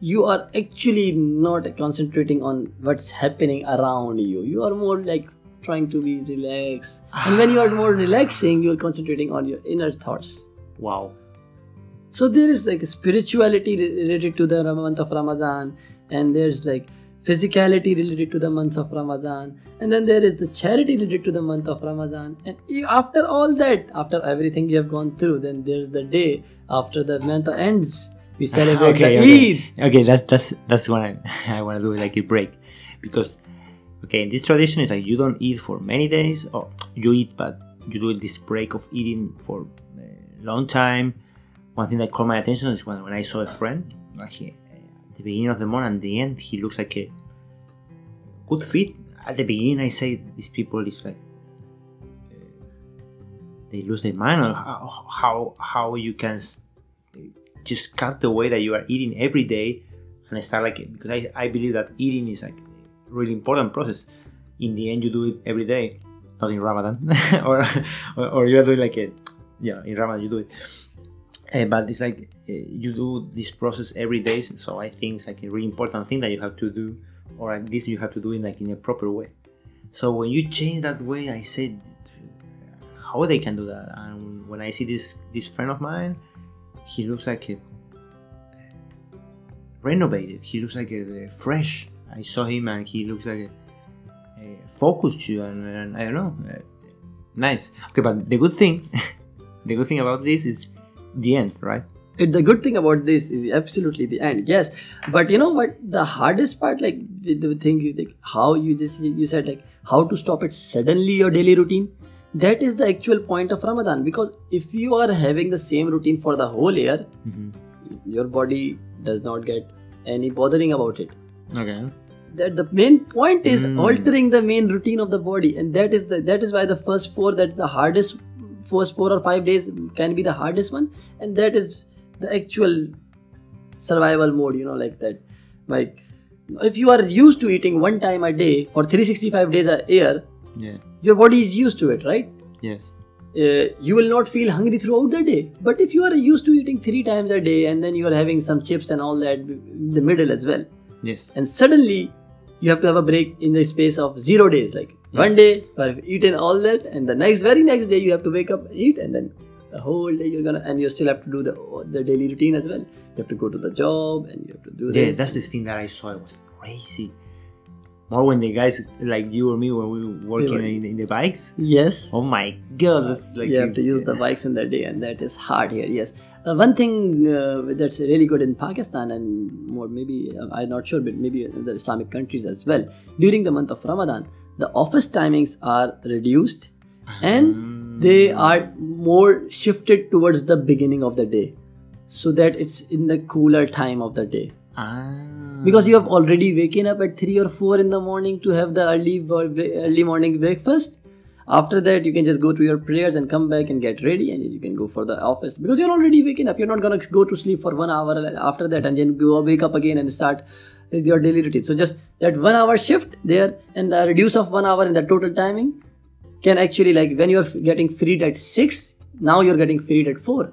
you are actually not concentrating on what's happening around you you are more like trying to be relaxed and when you are more ah. relaxing you're concentrating on your inner thoughts Wow. so there is like spirituality related to the month of Ramadan, and there's like physicality related to the months of Ramadan, and then there is the charity related to the month of Ramadan. And after all that, after everything you have gone through, then there's the day after the month ends. We ah, celebrate okay, the okay. Eid. Okay, that's that's that's what I, I want to do like a break because okay, in this tradition it's like you don't eat for many days or you eat but you do this break of eating for a long time. One thing that caught my attention is when, when I saw a friend like he, the beginning of the month and the end. He looks like a good fit. At the beginning I say these people is like uh, they lose their mind on how how, how you can just cut the way that you are eating every day and start like it. Because I, I believe that eating is like a really important process. In the end you do it every day not in ramadan. Or, or or you are doing like a yeah in ramadan you do it. Uh, but it's like you do this process every day so i think it's like a really important thing that you have to do or at least you have to do it like in a proper way so when you change that way i said how they can do that and when i see this this friend of mine he looks like a renovated. He looks like a, a fresh. I saw him and he looks like a, a focused and, and I don't know, uh, nice. Okay, but the good thing, the good thing about this is the end, right? It, the good thing about this is absolutely the end yes. But you know what? The hardest part like the, the thing you think how you just you said like how to stop it suddenly your daily routine? That is the actual point of ramadan. Because if you are having the same routine for the whole year Mm-hmm. your body does not get any bothering about it. Okay. that the main point is Mm. altering the main routine of the body. And that is the that is why the first four that's the hardest first four or five days can be the hardest one. And that is the actual survival mode you know like that like if you are used to eating one time a day for 365 days a year Yeah. your body is used to it right Yes. uh, you will not feel hungry throughout the day. But if you are used to eating three times a day and then you are having some chips and all that in the middle as well, Yes. and suddenly you have to have a break in the space of zero days, like one day you have eaten all that, and the next very next day you have to wake up, eat, and then the whole day you're gonna, and you still have to do the the daily routine as well. You have to go to the job and you have to do Yeah, this. that's the thing that I saw. It was crazy. More when the guys like you or me when we were working were- in, in the bikes. yes. Oh my god, that's like you have to use the bikes in the day and that is hard here yes uh, one thing uh, that's really good in pakistan and more maybe uh, i'm not sure but maybe in the islamic countries as well during the month of ramadan the office timings are reduced and Mm. They are more shifted towards the beginning of the day so that it's in the cooler time of the day. Ah. because you have already waken up at 3 or 4 in the morning to have the early early morning breakfast. After that you can just go to your prayers and come back and get ready and you can go for the office. Because you're already waking up. You're not going to go to sleep for one hour after that and then go wake up again and start with your daily routine. So just that one hour shift there and a reduce of one hour in the total timing can actually like when you're getting freed at 6 now you're getting freed at 4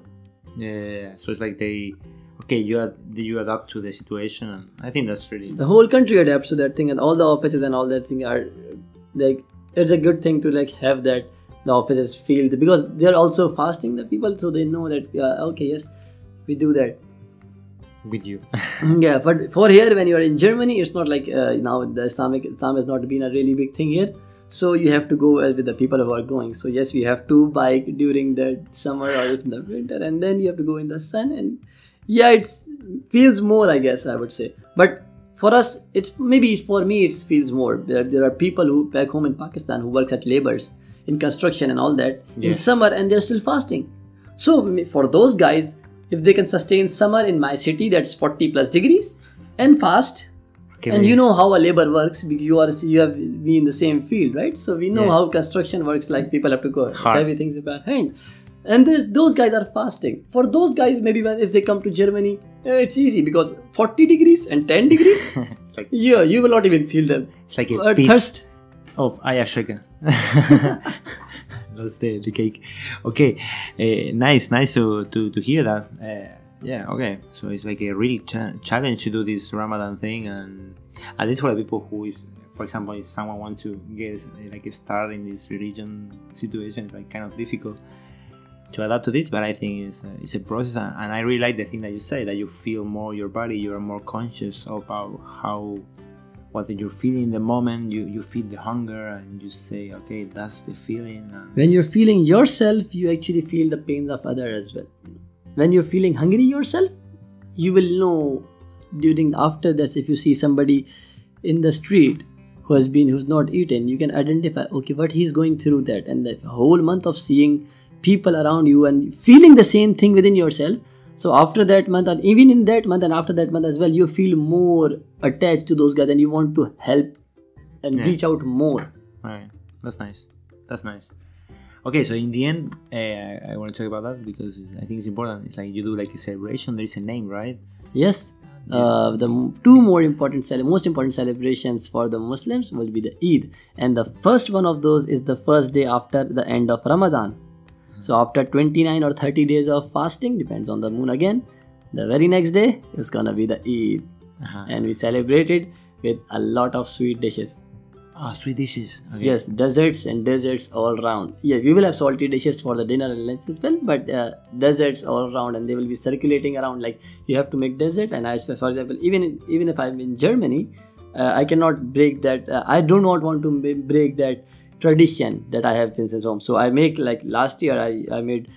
Yeah, so it's like they, okay, you ad- you adapt to the situation, and I think that's really the whole country adapts to that thing and all the offices and all that thing are like it's a good thing to like have that the offices feel because they're also fasting the people so they know that yeah, okay yes we do that. With you. yeah but for here when you are in germany it's not like uh, now the islamic islam has not been a really big thing here so you have to go uh, with the people who are going. So yes we have to bike during the summer or in the winter and then you have to go in the sun and yeah it feels more i guess i would say. But for us it's maybe for me it feels more. There, there are people who back home in pakistan who works at labors in construction and all that Yeah. in summer and they're still fasting. So for those guys if they can sustain summer in my city that's 40 plus degrees and fast Okay, and maybe- you know how a labor works you are you have been in the same field right so we know Yeah. how construction works like people have to go Hard. heavy things by hand and those guys are fasting for those guys maybe when, if they come to germany eh, it's easy because 40 degrees and 10 degrees it's like yeah you will not even feel them it's like a uh, piece thirst of ayashika. That's the, the cake. Okay, uh, nice, nice to, to, to hear that. Uh, yeah, okay. So it's like a really cha- challenge to do this Ramadan thing, and at least for the people who is, for example, if someone wants to get like a start in this religion situation, it's like kind of difficult to adapt to this. But I think it's a, it's a process, and and I really like the thing that you say that you feel more your body, you are more conscious about how what you're feeling in the moment. You you feel the hunger, and you say, okay, that's the feeling. And when you're feeling yourself you actually feel the pains of other as well when you're feeling hungry yourself you will know during after this if you see somebody in the street who has been who's not eaten you can identify okay what he's going through that and the whole month of seeing people around you and feeling the same thing within yourself so after that month and even in that month and after that month as well you feel more attached to those guys and you want to help and Yeah. reach out more right that's nice. That's nice. Okay, so in the end, uh, I want to talk about that because I think it's important. It's like you do like a celebration. There is a name, right? Yes, uh, the two more important, cele- most important celebrations for the Muslims will be the Eid, and the first one of those is the first day after the end of Ramadan. So after 29 or 30 days of fasting, depends on the moon again. The very next day is gonna be the Eid, Uh-huh. and we celebrate it with a lot of sweet dishes. Ah, sweet dishes. Okay. Yes, desserts and desserts all round. Yeah, we will have salty dishes for the dinner and lunch as well, but uh, desserts all around, and they will be circulating around. Like you have to make dessert, and I, for example, even even if I'm in Germany, uh, I cannot break that. Uh, I do not want to break that tradition that I have since home. So I make like last year I, I made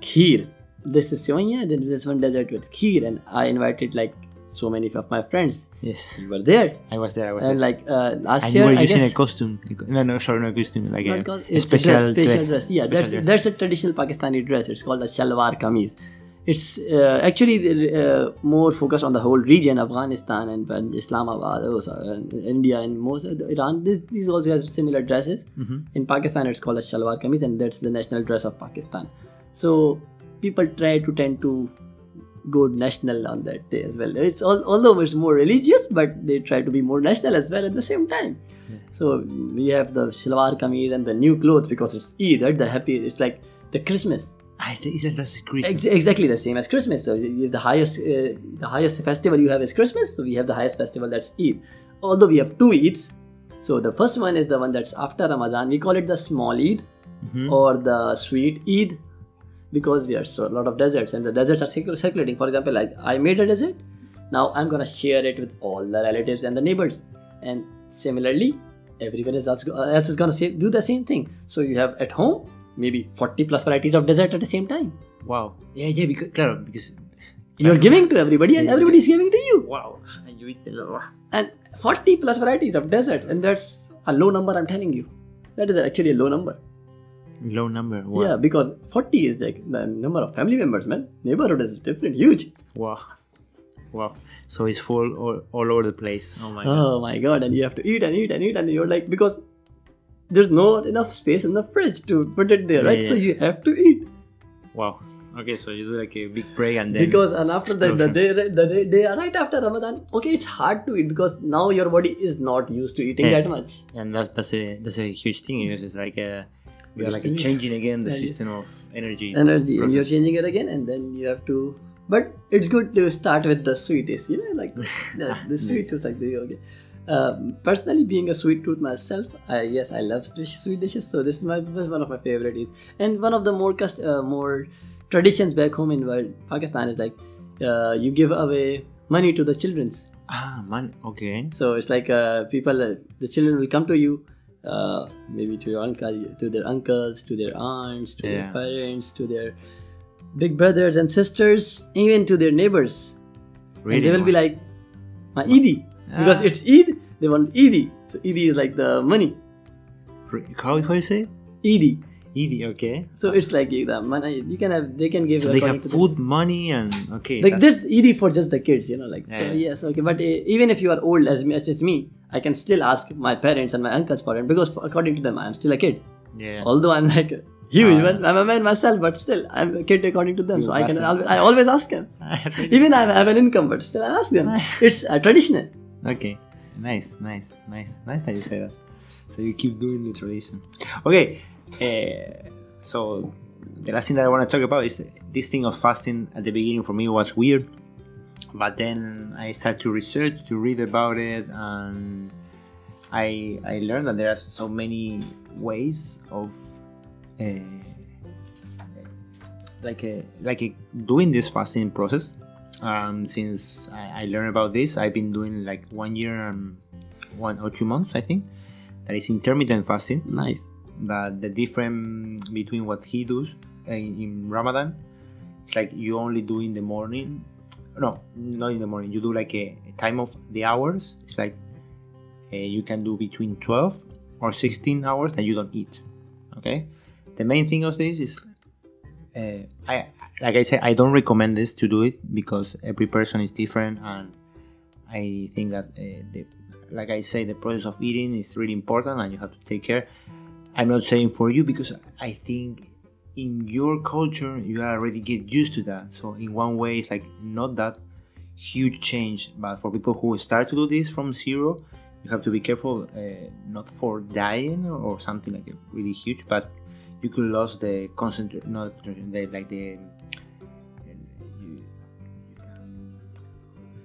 kheer. This is sevanya, then this one dessert with kheer, and I invited like so many of my friends. Yes. You were there, I was there. I was and there. like uh, last And you year were I using guess a costume. No, no, sorry, no costume. Like a, a it's a special dress, special dress. dress. Yeah, Special that's dress. that's a traditional Pakistani dress. It's called a shalwar kameez. It's uh, actually uh, more focused on the whole region, Afghanistan and, and Islamabad, also, and India, and most the Iran. This, these also have similar dresses. Mhm. In Pakistan, it's called a shalwar kameez, and that's the national dress of Pakistan. So people try to tend to go national on that day as well. It's all, although it's more religious, but they try to be more national as well at the same time. So we have the shalwar kameez and the new clothes because it's Eid, right? The happy, it's like the Christmas. Ah, is that that's Christmas? Ex- exactly the same as Christmas. So it's the highest, uh, the highest festival you have is Christmas. So we have the highest festival that's Eid. Although we have two Eids. So the first one is the one that's after Ramadan. We call it the small Eid Mhm. or the sweet Eid because we are so a lot of deserts and the deserts are circulating. For example, like I made a desert. Now I'm gonna share it with all the relatives and the neighbors. And similarly, everyone is uh, else is gonna say, do the same thing. So you have at home maybe 40 plus varieties of dessert at the same time. Wow. Yeah, yeah, because, claro, because. You're giving to everybody and Yeah. everybody is giving to you. Wow. And you eat lot. And 40 plus varieties of desserts, and that's a low number, I'm telling you. That is actually a low number. Low number. Wow. Yeah, because 40 is like the number of family members, man. Neighborhood is different, huge. Wow. Wow. So it's full all, all over the place. Oh my god. Oh my god, and you have to eat and eat and eat, and you're like, because there's not enough space in the fridge to put it there, Yeah, right? yeah. So you have to eat. Wow. Okay, so you do like a big break and then. Because and after the, the day the day, day right after Ramadan, okay, it's hard to eat because now your body is not used to eating Yeah. that much. and that's that's a that's a huge thing it's like uh, We are like changing again the system of energy. energy and you're changing it again and then you have to but it's good to start with the sweetest you know like the, the sweet tooth like the okay um, personally being a sweet tooth myself I, yes i love sweet dishes so this is my one of my favorite and one of the more cust- uh, more traditions back home in uh, pakistan is like uh, you give away money to the children's Ah, man. Okay. so it's like uh, people, uh, the children will come to you, uh, maybe to your uncle, to their uncles, to their aunts, to Yeah. their parents, to their big brothers and sisters, even to their neighbors. Really? And they will be like, my Eid. Because Ah. it's Eid, they want Eid. So Eid is like the money. How, how you say? Eid. Easy. Okay. So it's like the money you can have, they can give So they have food, money, and okay. like that's- this Eid for just the kids, you know, like so, yes, okay. But uh, even if you are old as me, as as me, I can still ask my parents and my uncles for it because according to them, I'm still a kid. Yeah. Although I'm like huge, but I'm a man myself, but still I'm a kid according to them. So I can I always ask them. Even I have an income, but still I ask them. It's uh, traditional. Okay. Nice, nice, nice, nice that you say that. So you keep doing the tradition. Okay. Uh, so the last thing that I want to talk about is this thing of fasting. At the beginning, for me, was weird, but then I started to research, to read about it, and I I learned that there are so many ways of. Uh, like a, like a, doing this fasting process um, since I, I learned about this i've been doing like one year and one or two months i think that is intermittent fasting Nice. that the difference between what he does in, in ramadan it's like you only do in the morning no not in the morning. You do like a, time of the hours. It's like uh, you can do between 12 or 16 hours and you don't eat okay? The main thing of this is uh, I like I said I don't recommend this to do it because every person is different and I think that uh, the like I say the process of eating is really important and you have to take care. I'm not saying for you because I think in your culture you already get used to that so in one way it's like not that huge change but for people who start to do this from zero you have to be careful uh, not for dying or, something like really huge but you could lose the concentration not the, like the you, you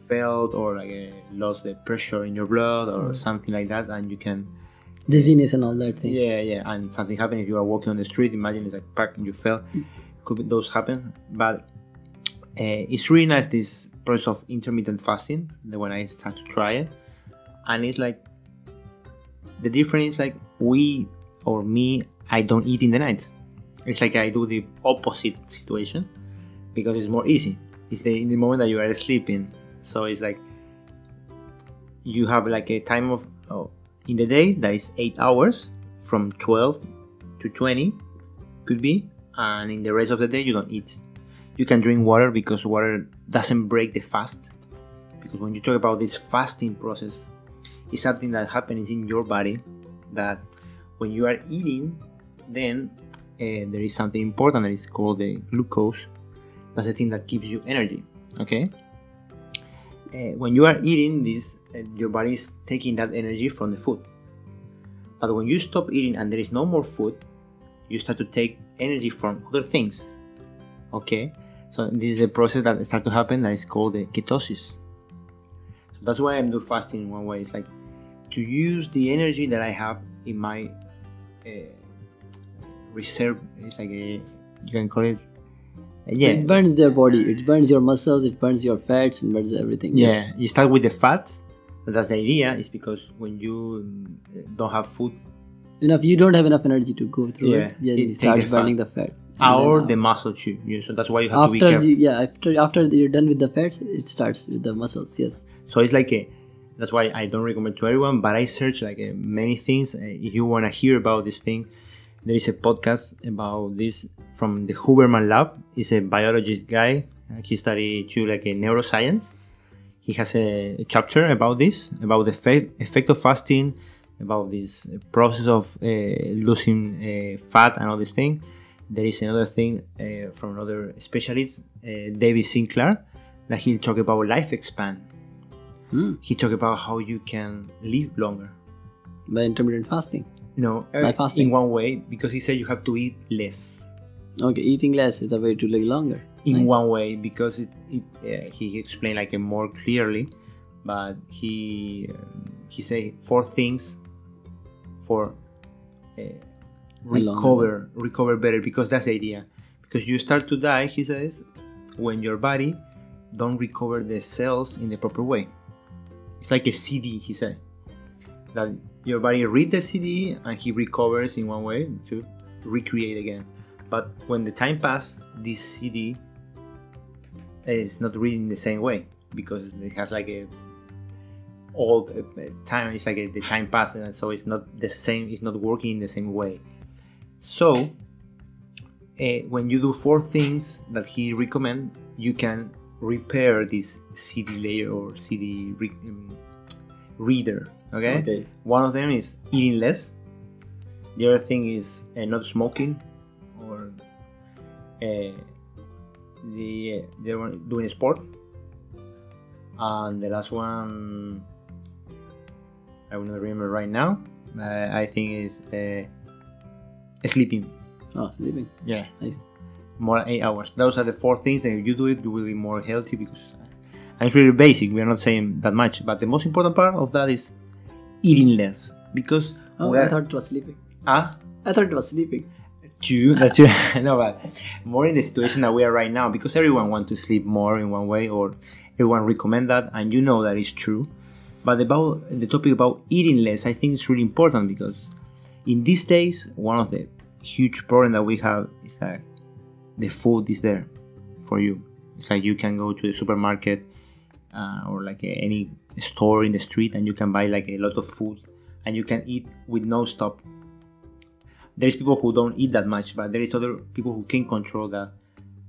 felt or like uh, lost the pressure in your blood or Mm. something like that and you can Dizziness and all that thing. yeah, yeah, and something happened if you are walking on the street. Imagine it's like pack and you fell. Could be, those happen, but uh, it's really nice this process of intermittent fasting. The when I start to try it, and it's like the difference is like we or me, I don't eat in the night. It's like I do the opposite situation because it's more easy. It's the in the moment that you are sleeping, so it's like you have like a time of oh, in the day that is 8 hours from 12 to 20 could be and in the rest of the day you don't eat. You can drink water because water doesn't break the fast because when you talk about this fasting process it's something that happens in your body that when you are eating then uh, there is something important that is called the glucose. That's the thing that gives you energy okay uh, when you are eating this, uh, your body is taking that energy from the food. But when you stop eating and there is no more food, you start to take energy from other things. Okay, so this is a process that starts to happen that is called the ketosis. So that's why I'm doing fasting in one way. It's like to use the energy that I have in my uh, reserve. It's like a you can call it. Yeah, It burns their body. It burns your muscles. It burns your fats and burns everything. Yes. Yeah, you start with the fats. That's the idea. Is because when you mm, don't have food Enough. You don't have enough energy to go through Yeah, it. Yeah, you start the fat. burning the fat. Or the uh, muscle too. Yeah, so that's why you have to be after careful. the, yeah after after you're done with the fats, it starts with the muscles. Yes. So it's like a. That's why I don't recommend to everyone. But I search like uh, many things. Uh, if you want to hear about this thing, there is a podcast about this from the Huberman Lab. He's a biologist guy. He studied too like a neuroscience. He has a, chapter about this, about the effect, effect of fasting, about this process of uh, losing uh, fat and all this thing. There is another thing uh, from another specialist, uh, David Sinclair, that he'll talk about life expand. Hmm. He talk about how you can live longer. By intermittent fasting. No, By uh, fasting. in one way because he said you have to eat less. Okay, eating less is a way to live longer. In Nice. one way because it, it uh, he explained like it more clearly, but he um, he say four things for uh, recover recover better because that's the idea because you start to die he says when your body don't recover the cells in the proper way it's like a cd he said that your body read the cd and he recovers in one way to recreate again but when the time pass this cd is not reading the same way because it has like a old uh, time it's like a, the time passes and so it's not the same it's not working in the same way so uh, when you do four things that he recommend you can repair this cd layer or cd re- um, reader okay? Okay. one of them is eating less the other thing is uh, not smoking uh, the the one doing sport and the last one I will not remember right now. Uh, I think is uh, sleeping. Oh, sleeping. Yeah, Nice. more than eight hours. Those are the four things that if you do it, you will be more healthy because and it's really basic. We are not saying that much, but the most important part of that is eating less because Oh, I thought it was sleeping. ah I thought it was sleeping. True that's true no but more in the situation that we are right now because everyone wants to sleep more in one way or everyone recommend that and you know that is true. But about the topic about eating less i think it's really important because in these days one of the huge problem that we have is that the food is there for you. It's like you can go to the supermarket uh, or like a, any store in the street and you can buy like a lot of food and you can eat with no stop there's people who don't eat that much, but there is other people who can control that.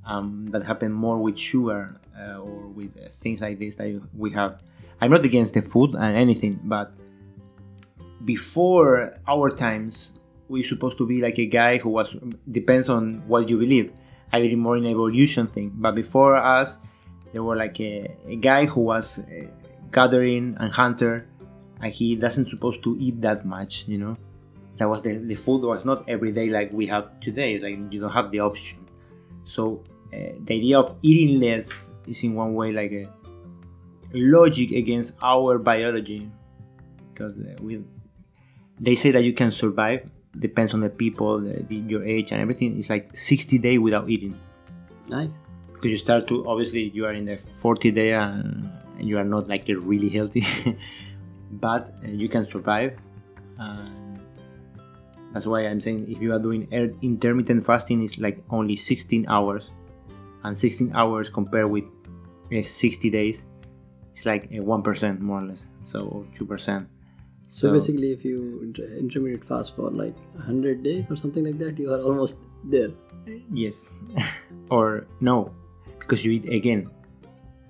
Um, that happen more with sugar uh, or with uh, things like this that we have. I'm not against the food and anything, but before our times, we're supposed to be like a guy who was depends on what you believe. I believe more in evolution thing, but before us, there were like a, a guy who was uh, gathering and hunter, and he doesn't supposed to eat that much, you know that was the, the food was not every day like we have today like you don't have the option. So uh, the idea of eating less is in one way like a logic against our biology because uh, we they say that you can survive depends on the people the, your age and everything. It's like 60 day without eating. Nice. because you start to obviously you are in the 40 day and, and you are not like really healthy. But uh, you can survive and that's why i'm saying if you are doing er- intermittent fasting it's like only 16 hours and 16 hours compared with uh, 60 days it's like a 1% more or less so 2% So, basically, if you intermittent fast for like 100 days or something like that, you are almost there. Yes. or no, because you eat again.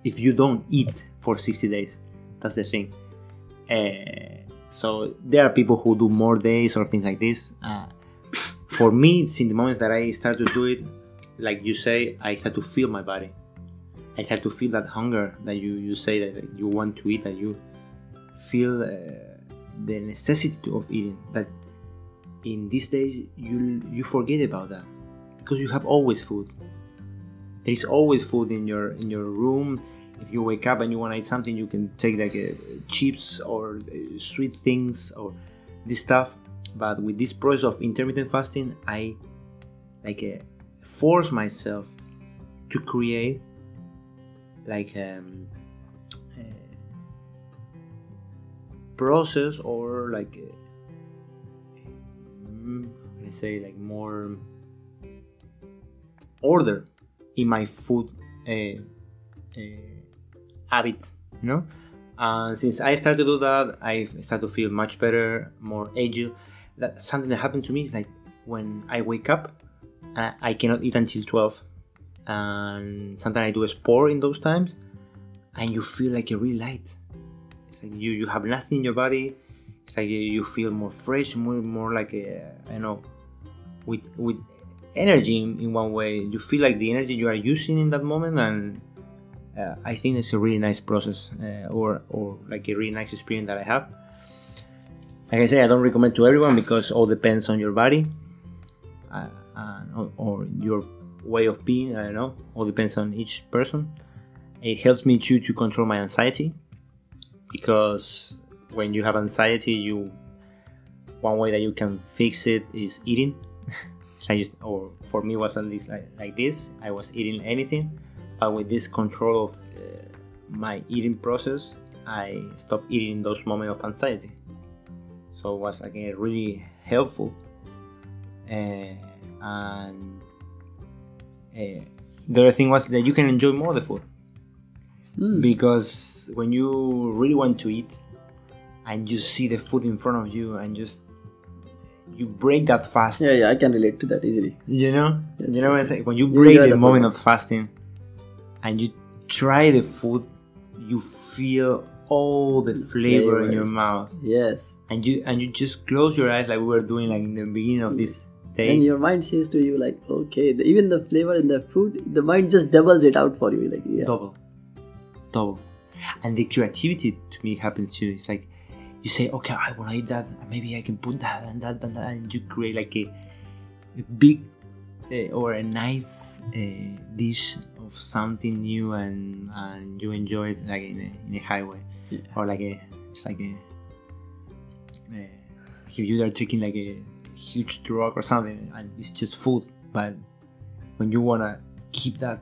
If you don't eat for 60 days, that's the thing. Uh, so there are people who do more days or things like this. Uh, for me, since the moment that I start to do it, like you say, I start to feel my body. I start to feel that hunger that you, you say that you want to eat, that you feel uh, the necessity of eating. That in these days you you forget about that because you have always food. There is always food in your in your room. If you wake up and you want to eat something, you can take like uh, chips or uh, sweet things or this stuff. But with this process of intermittent fasting, I like uh, force myself to create like um, a process or like let's say like more order in my food uh, uh, habit you know? And since i started to do that i started to feel much better more agile. That something that happened to me is like when i wake up uh, i cannot eat until 12 and sometimes i do a sport in those times and you feel like you're really light. It's like you you have nothing in your body. It's like you, you feel more fresh more more like a, don't know with with energy in one way. You feel like the energy you are using in that moment and uh, i think it's a really nice process uh, or or like a really nice experience that i have like I say, I don't recommend to everyone because all depends on your body uh, or, or, your way of being. I don't know. All depends on each person. It helps me too to control my anxiety because when you have anxiety, you one way that you can fix it is eating. I just, or for me, was at least like, like this. I was eating anything, but with this control of uh, my eating process, I stopped eating those moments of anxiety. So it was again really helpful. Uh, and uh, the other thing was that you can enjoy more the food. Mm. because when you really want to eat and you see the food in front of you and just you break that fast. Yeah yeah i can relate to that easily. You know? Yes, you know what i'm saying? When you break you the, the moment of fasting and you try the food you feel all the flavor Flavors. in your mouth. Yes. And you and you just close your eyes like we were doing like in the beginning of this day. And your mind says to you like okay the, even the flavor in the food the mind just doubles it out for you like yeah. double. Double. And the creativity to me happens too. It's like you say okay i want to eat that maybe i can put that and that and that and you create like a, a big uh, or a nice uh, dish of something new and and you enjoy it like in a, in a highway. Yeah. or like a it's like a uh, if you are taking like a huge drug or something and it's just food. But when you want to keep that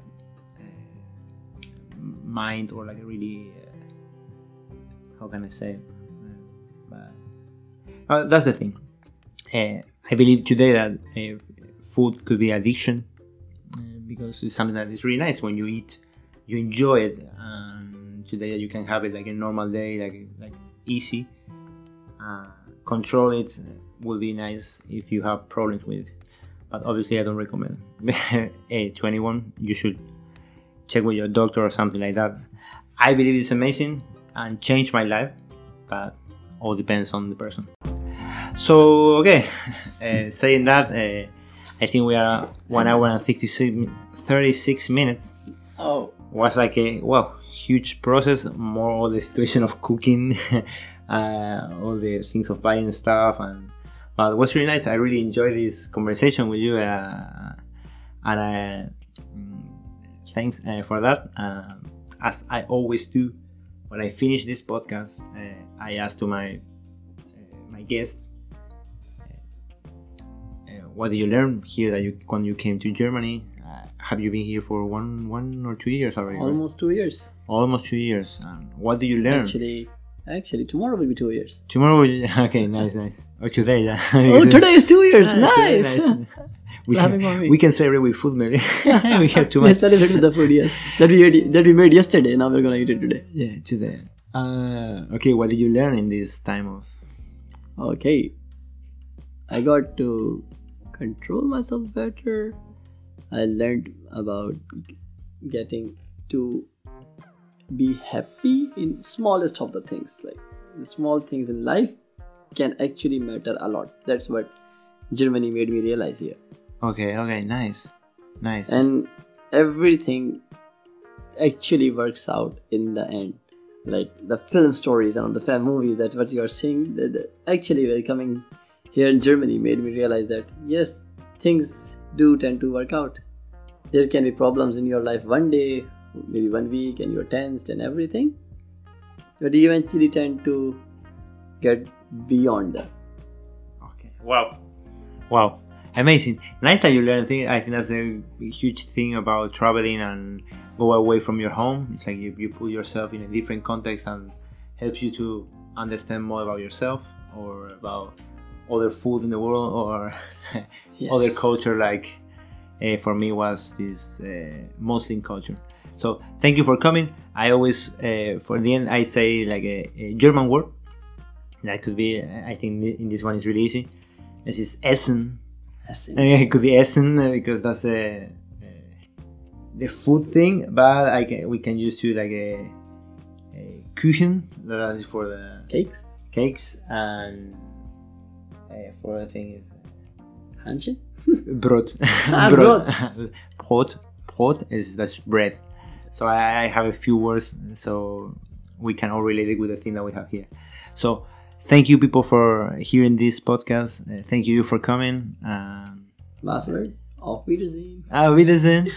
uh, mind or like really uh, how can i say? But uh, that's the thing. Uh, i believe today that uh, food could be addiction because it's something that is really nice when you eat you enjoy it and today you can have it like a normal day like like easy. Uh, control it would be nice if you have problems with it. But obviously i don't recommend it to anyone you should check with your doctor or something like that. I believe it's amazing and changed my life but all depends on the person. So okay uh, saying that uh, i think we are one hour and 66, 36 minutes oh was like a well huge process more all the situation of cooking uh, all the things of buying stuff and but it was really nice. I really enjoyed this conversation with you, uh, and uh, thanks uh, for that. Um, as I always do, when I finish this podcast, uh, I ask to my uh, my guest, "What did you learn here that you when you came to Germany? have you been here for one one or two years already? Almost two years. Almost two years. what did you learn? Actually, Actually, tomorrow will be two years. Tomorrow will be, okay, nice, nice. Or today, yeah. oh, today is two years. nice. nice. we, can, we can celebrate with food, maybe. we have too much. Let's celebrate with the food, yes. That we ate, that we made yesterday. Now we're gonna eat it today. Yeah, today. Uh, okay, what did you learn in this time of? Okay, I got to control myself better. I learned about getting to be happy in smallest of the things. Like the small things in life can actually matter a lot. That's what germany made me realize here. Okay okay nice. Nice. And everything actually works out in the end. Like the film stories and the film movies that's what you're seeing that actually we're coming here in germany made me realize that yes things do tend to work out. There can be problems in your life one day maybe one week and you're tensed and everything but you eventually tend to get beyond that. Okay. Wow. Wow. Amazing. Nice that you learn things i think that's a huge thing about traveling and go away from your home. It's like you, you put yourself in a different context and helps you to understand more about yourself or about other food in the world or yes. other culture like uh, for me was this uh, muslim culture so thank you for coming. I always, uh, for the end, I say like a, a, German word. That could be, I think in this one is really easy. This is Essen. Essen. it could be Essen uh, because that's a, the food thing, but I can, we can use to like a, a Kuchen. That is for the cakes. Cakes and uh, for the thing is Hähnchen. Brot. ah, Brot. Brot. Brot is that's bread. So I, I have a few words so we can all relate it with the thing that we have here. So thank you people for hearing this podcast. Uh, thank you for coming. Um, Last word. Auf Wiedersehen. Auf Wiedersehen.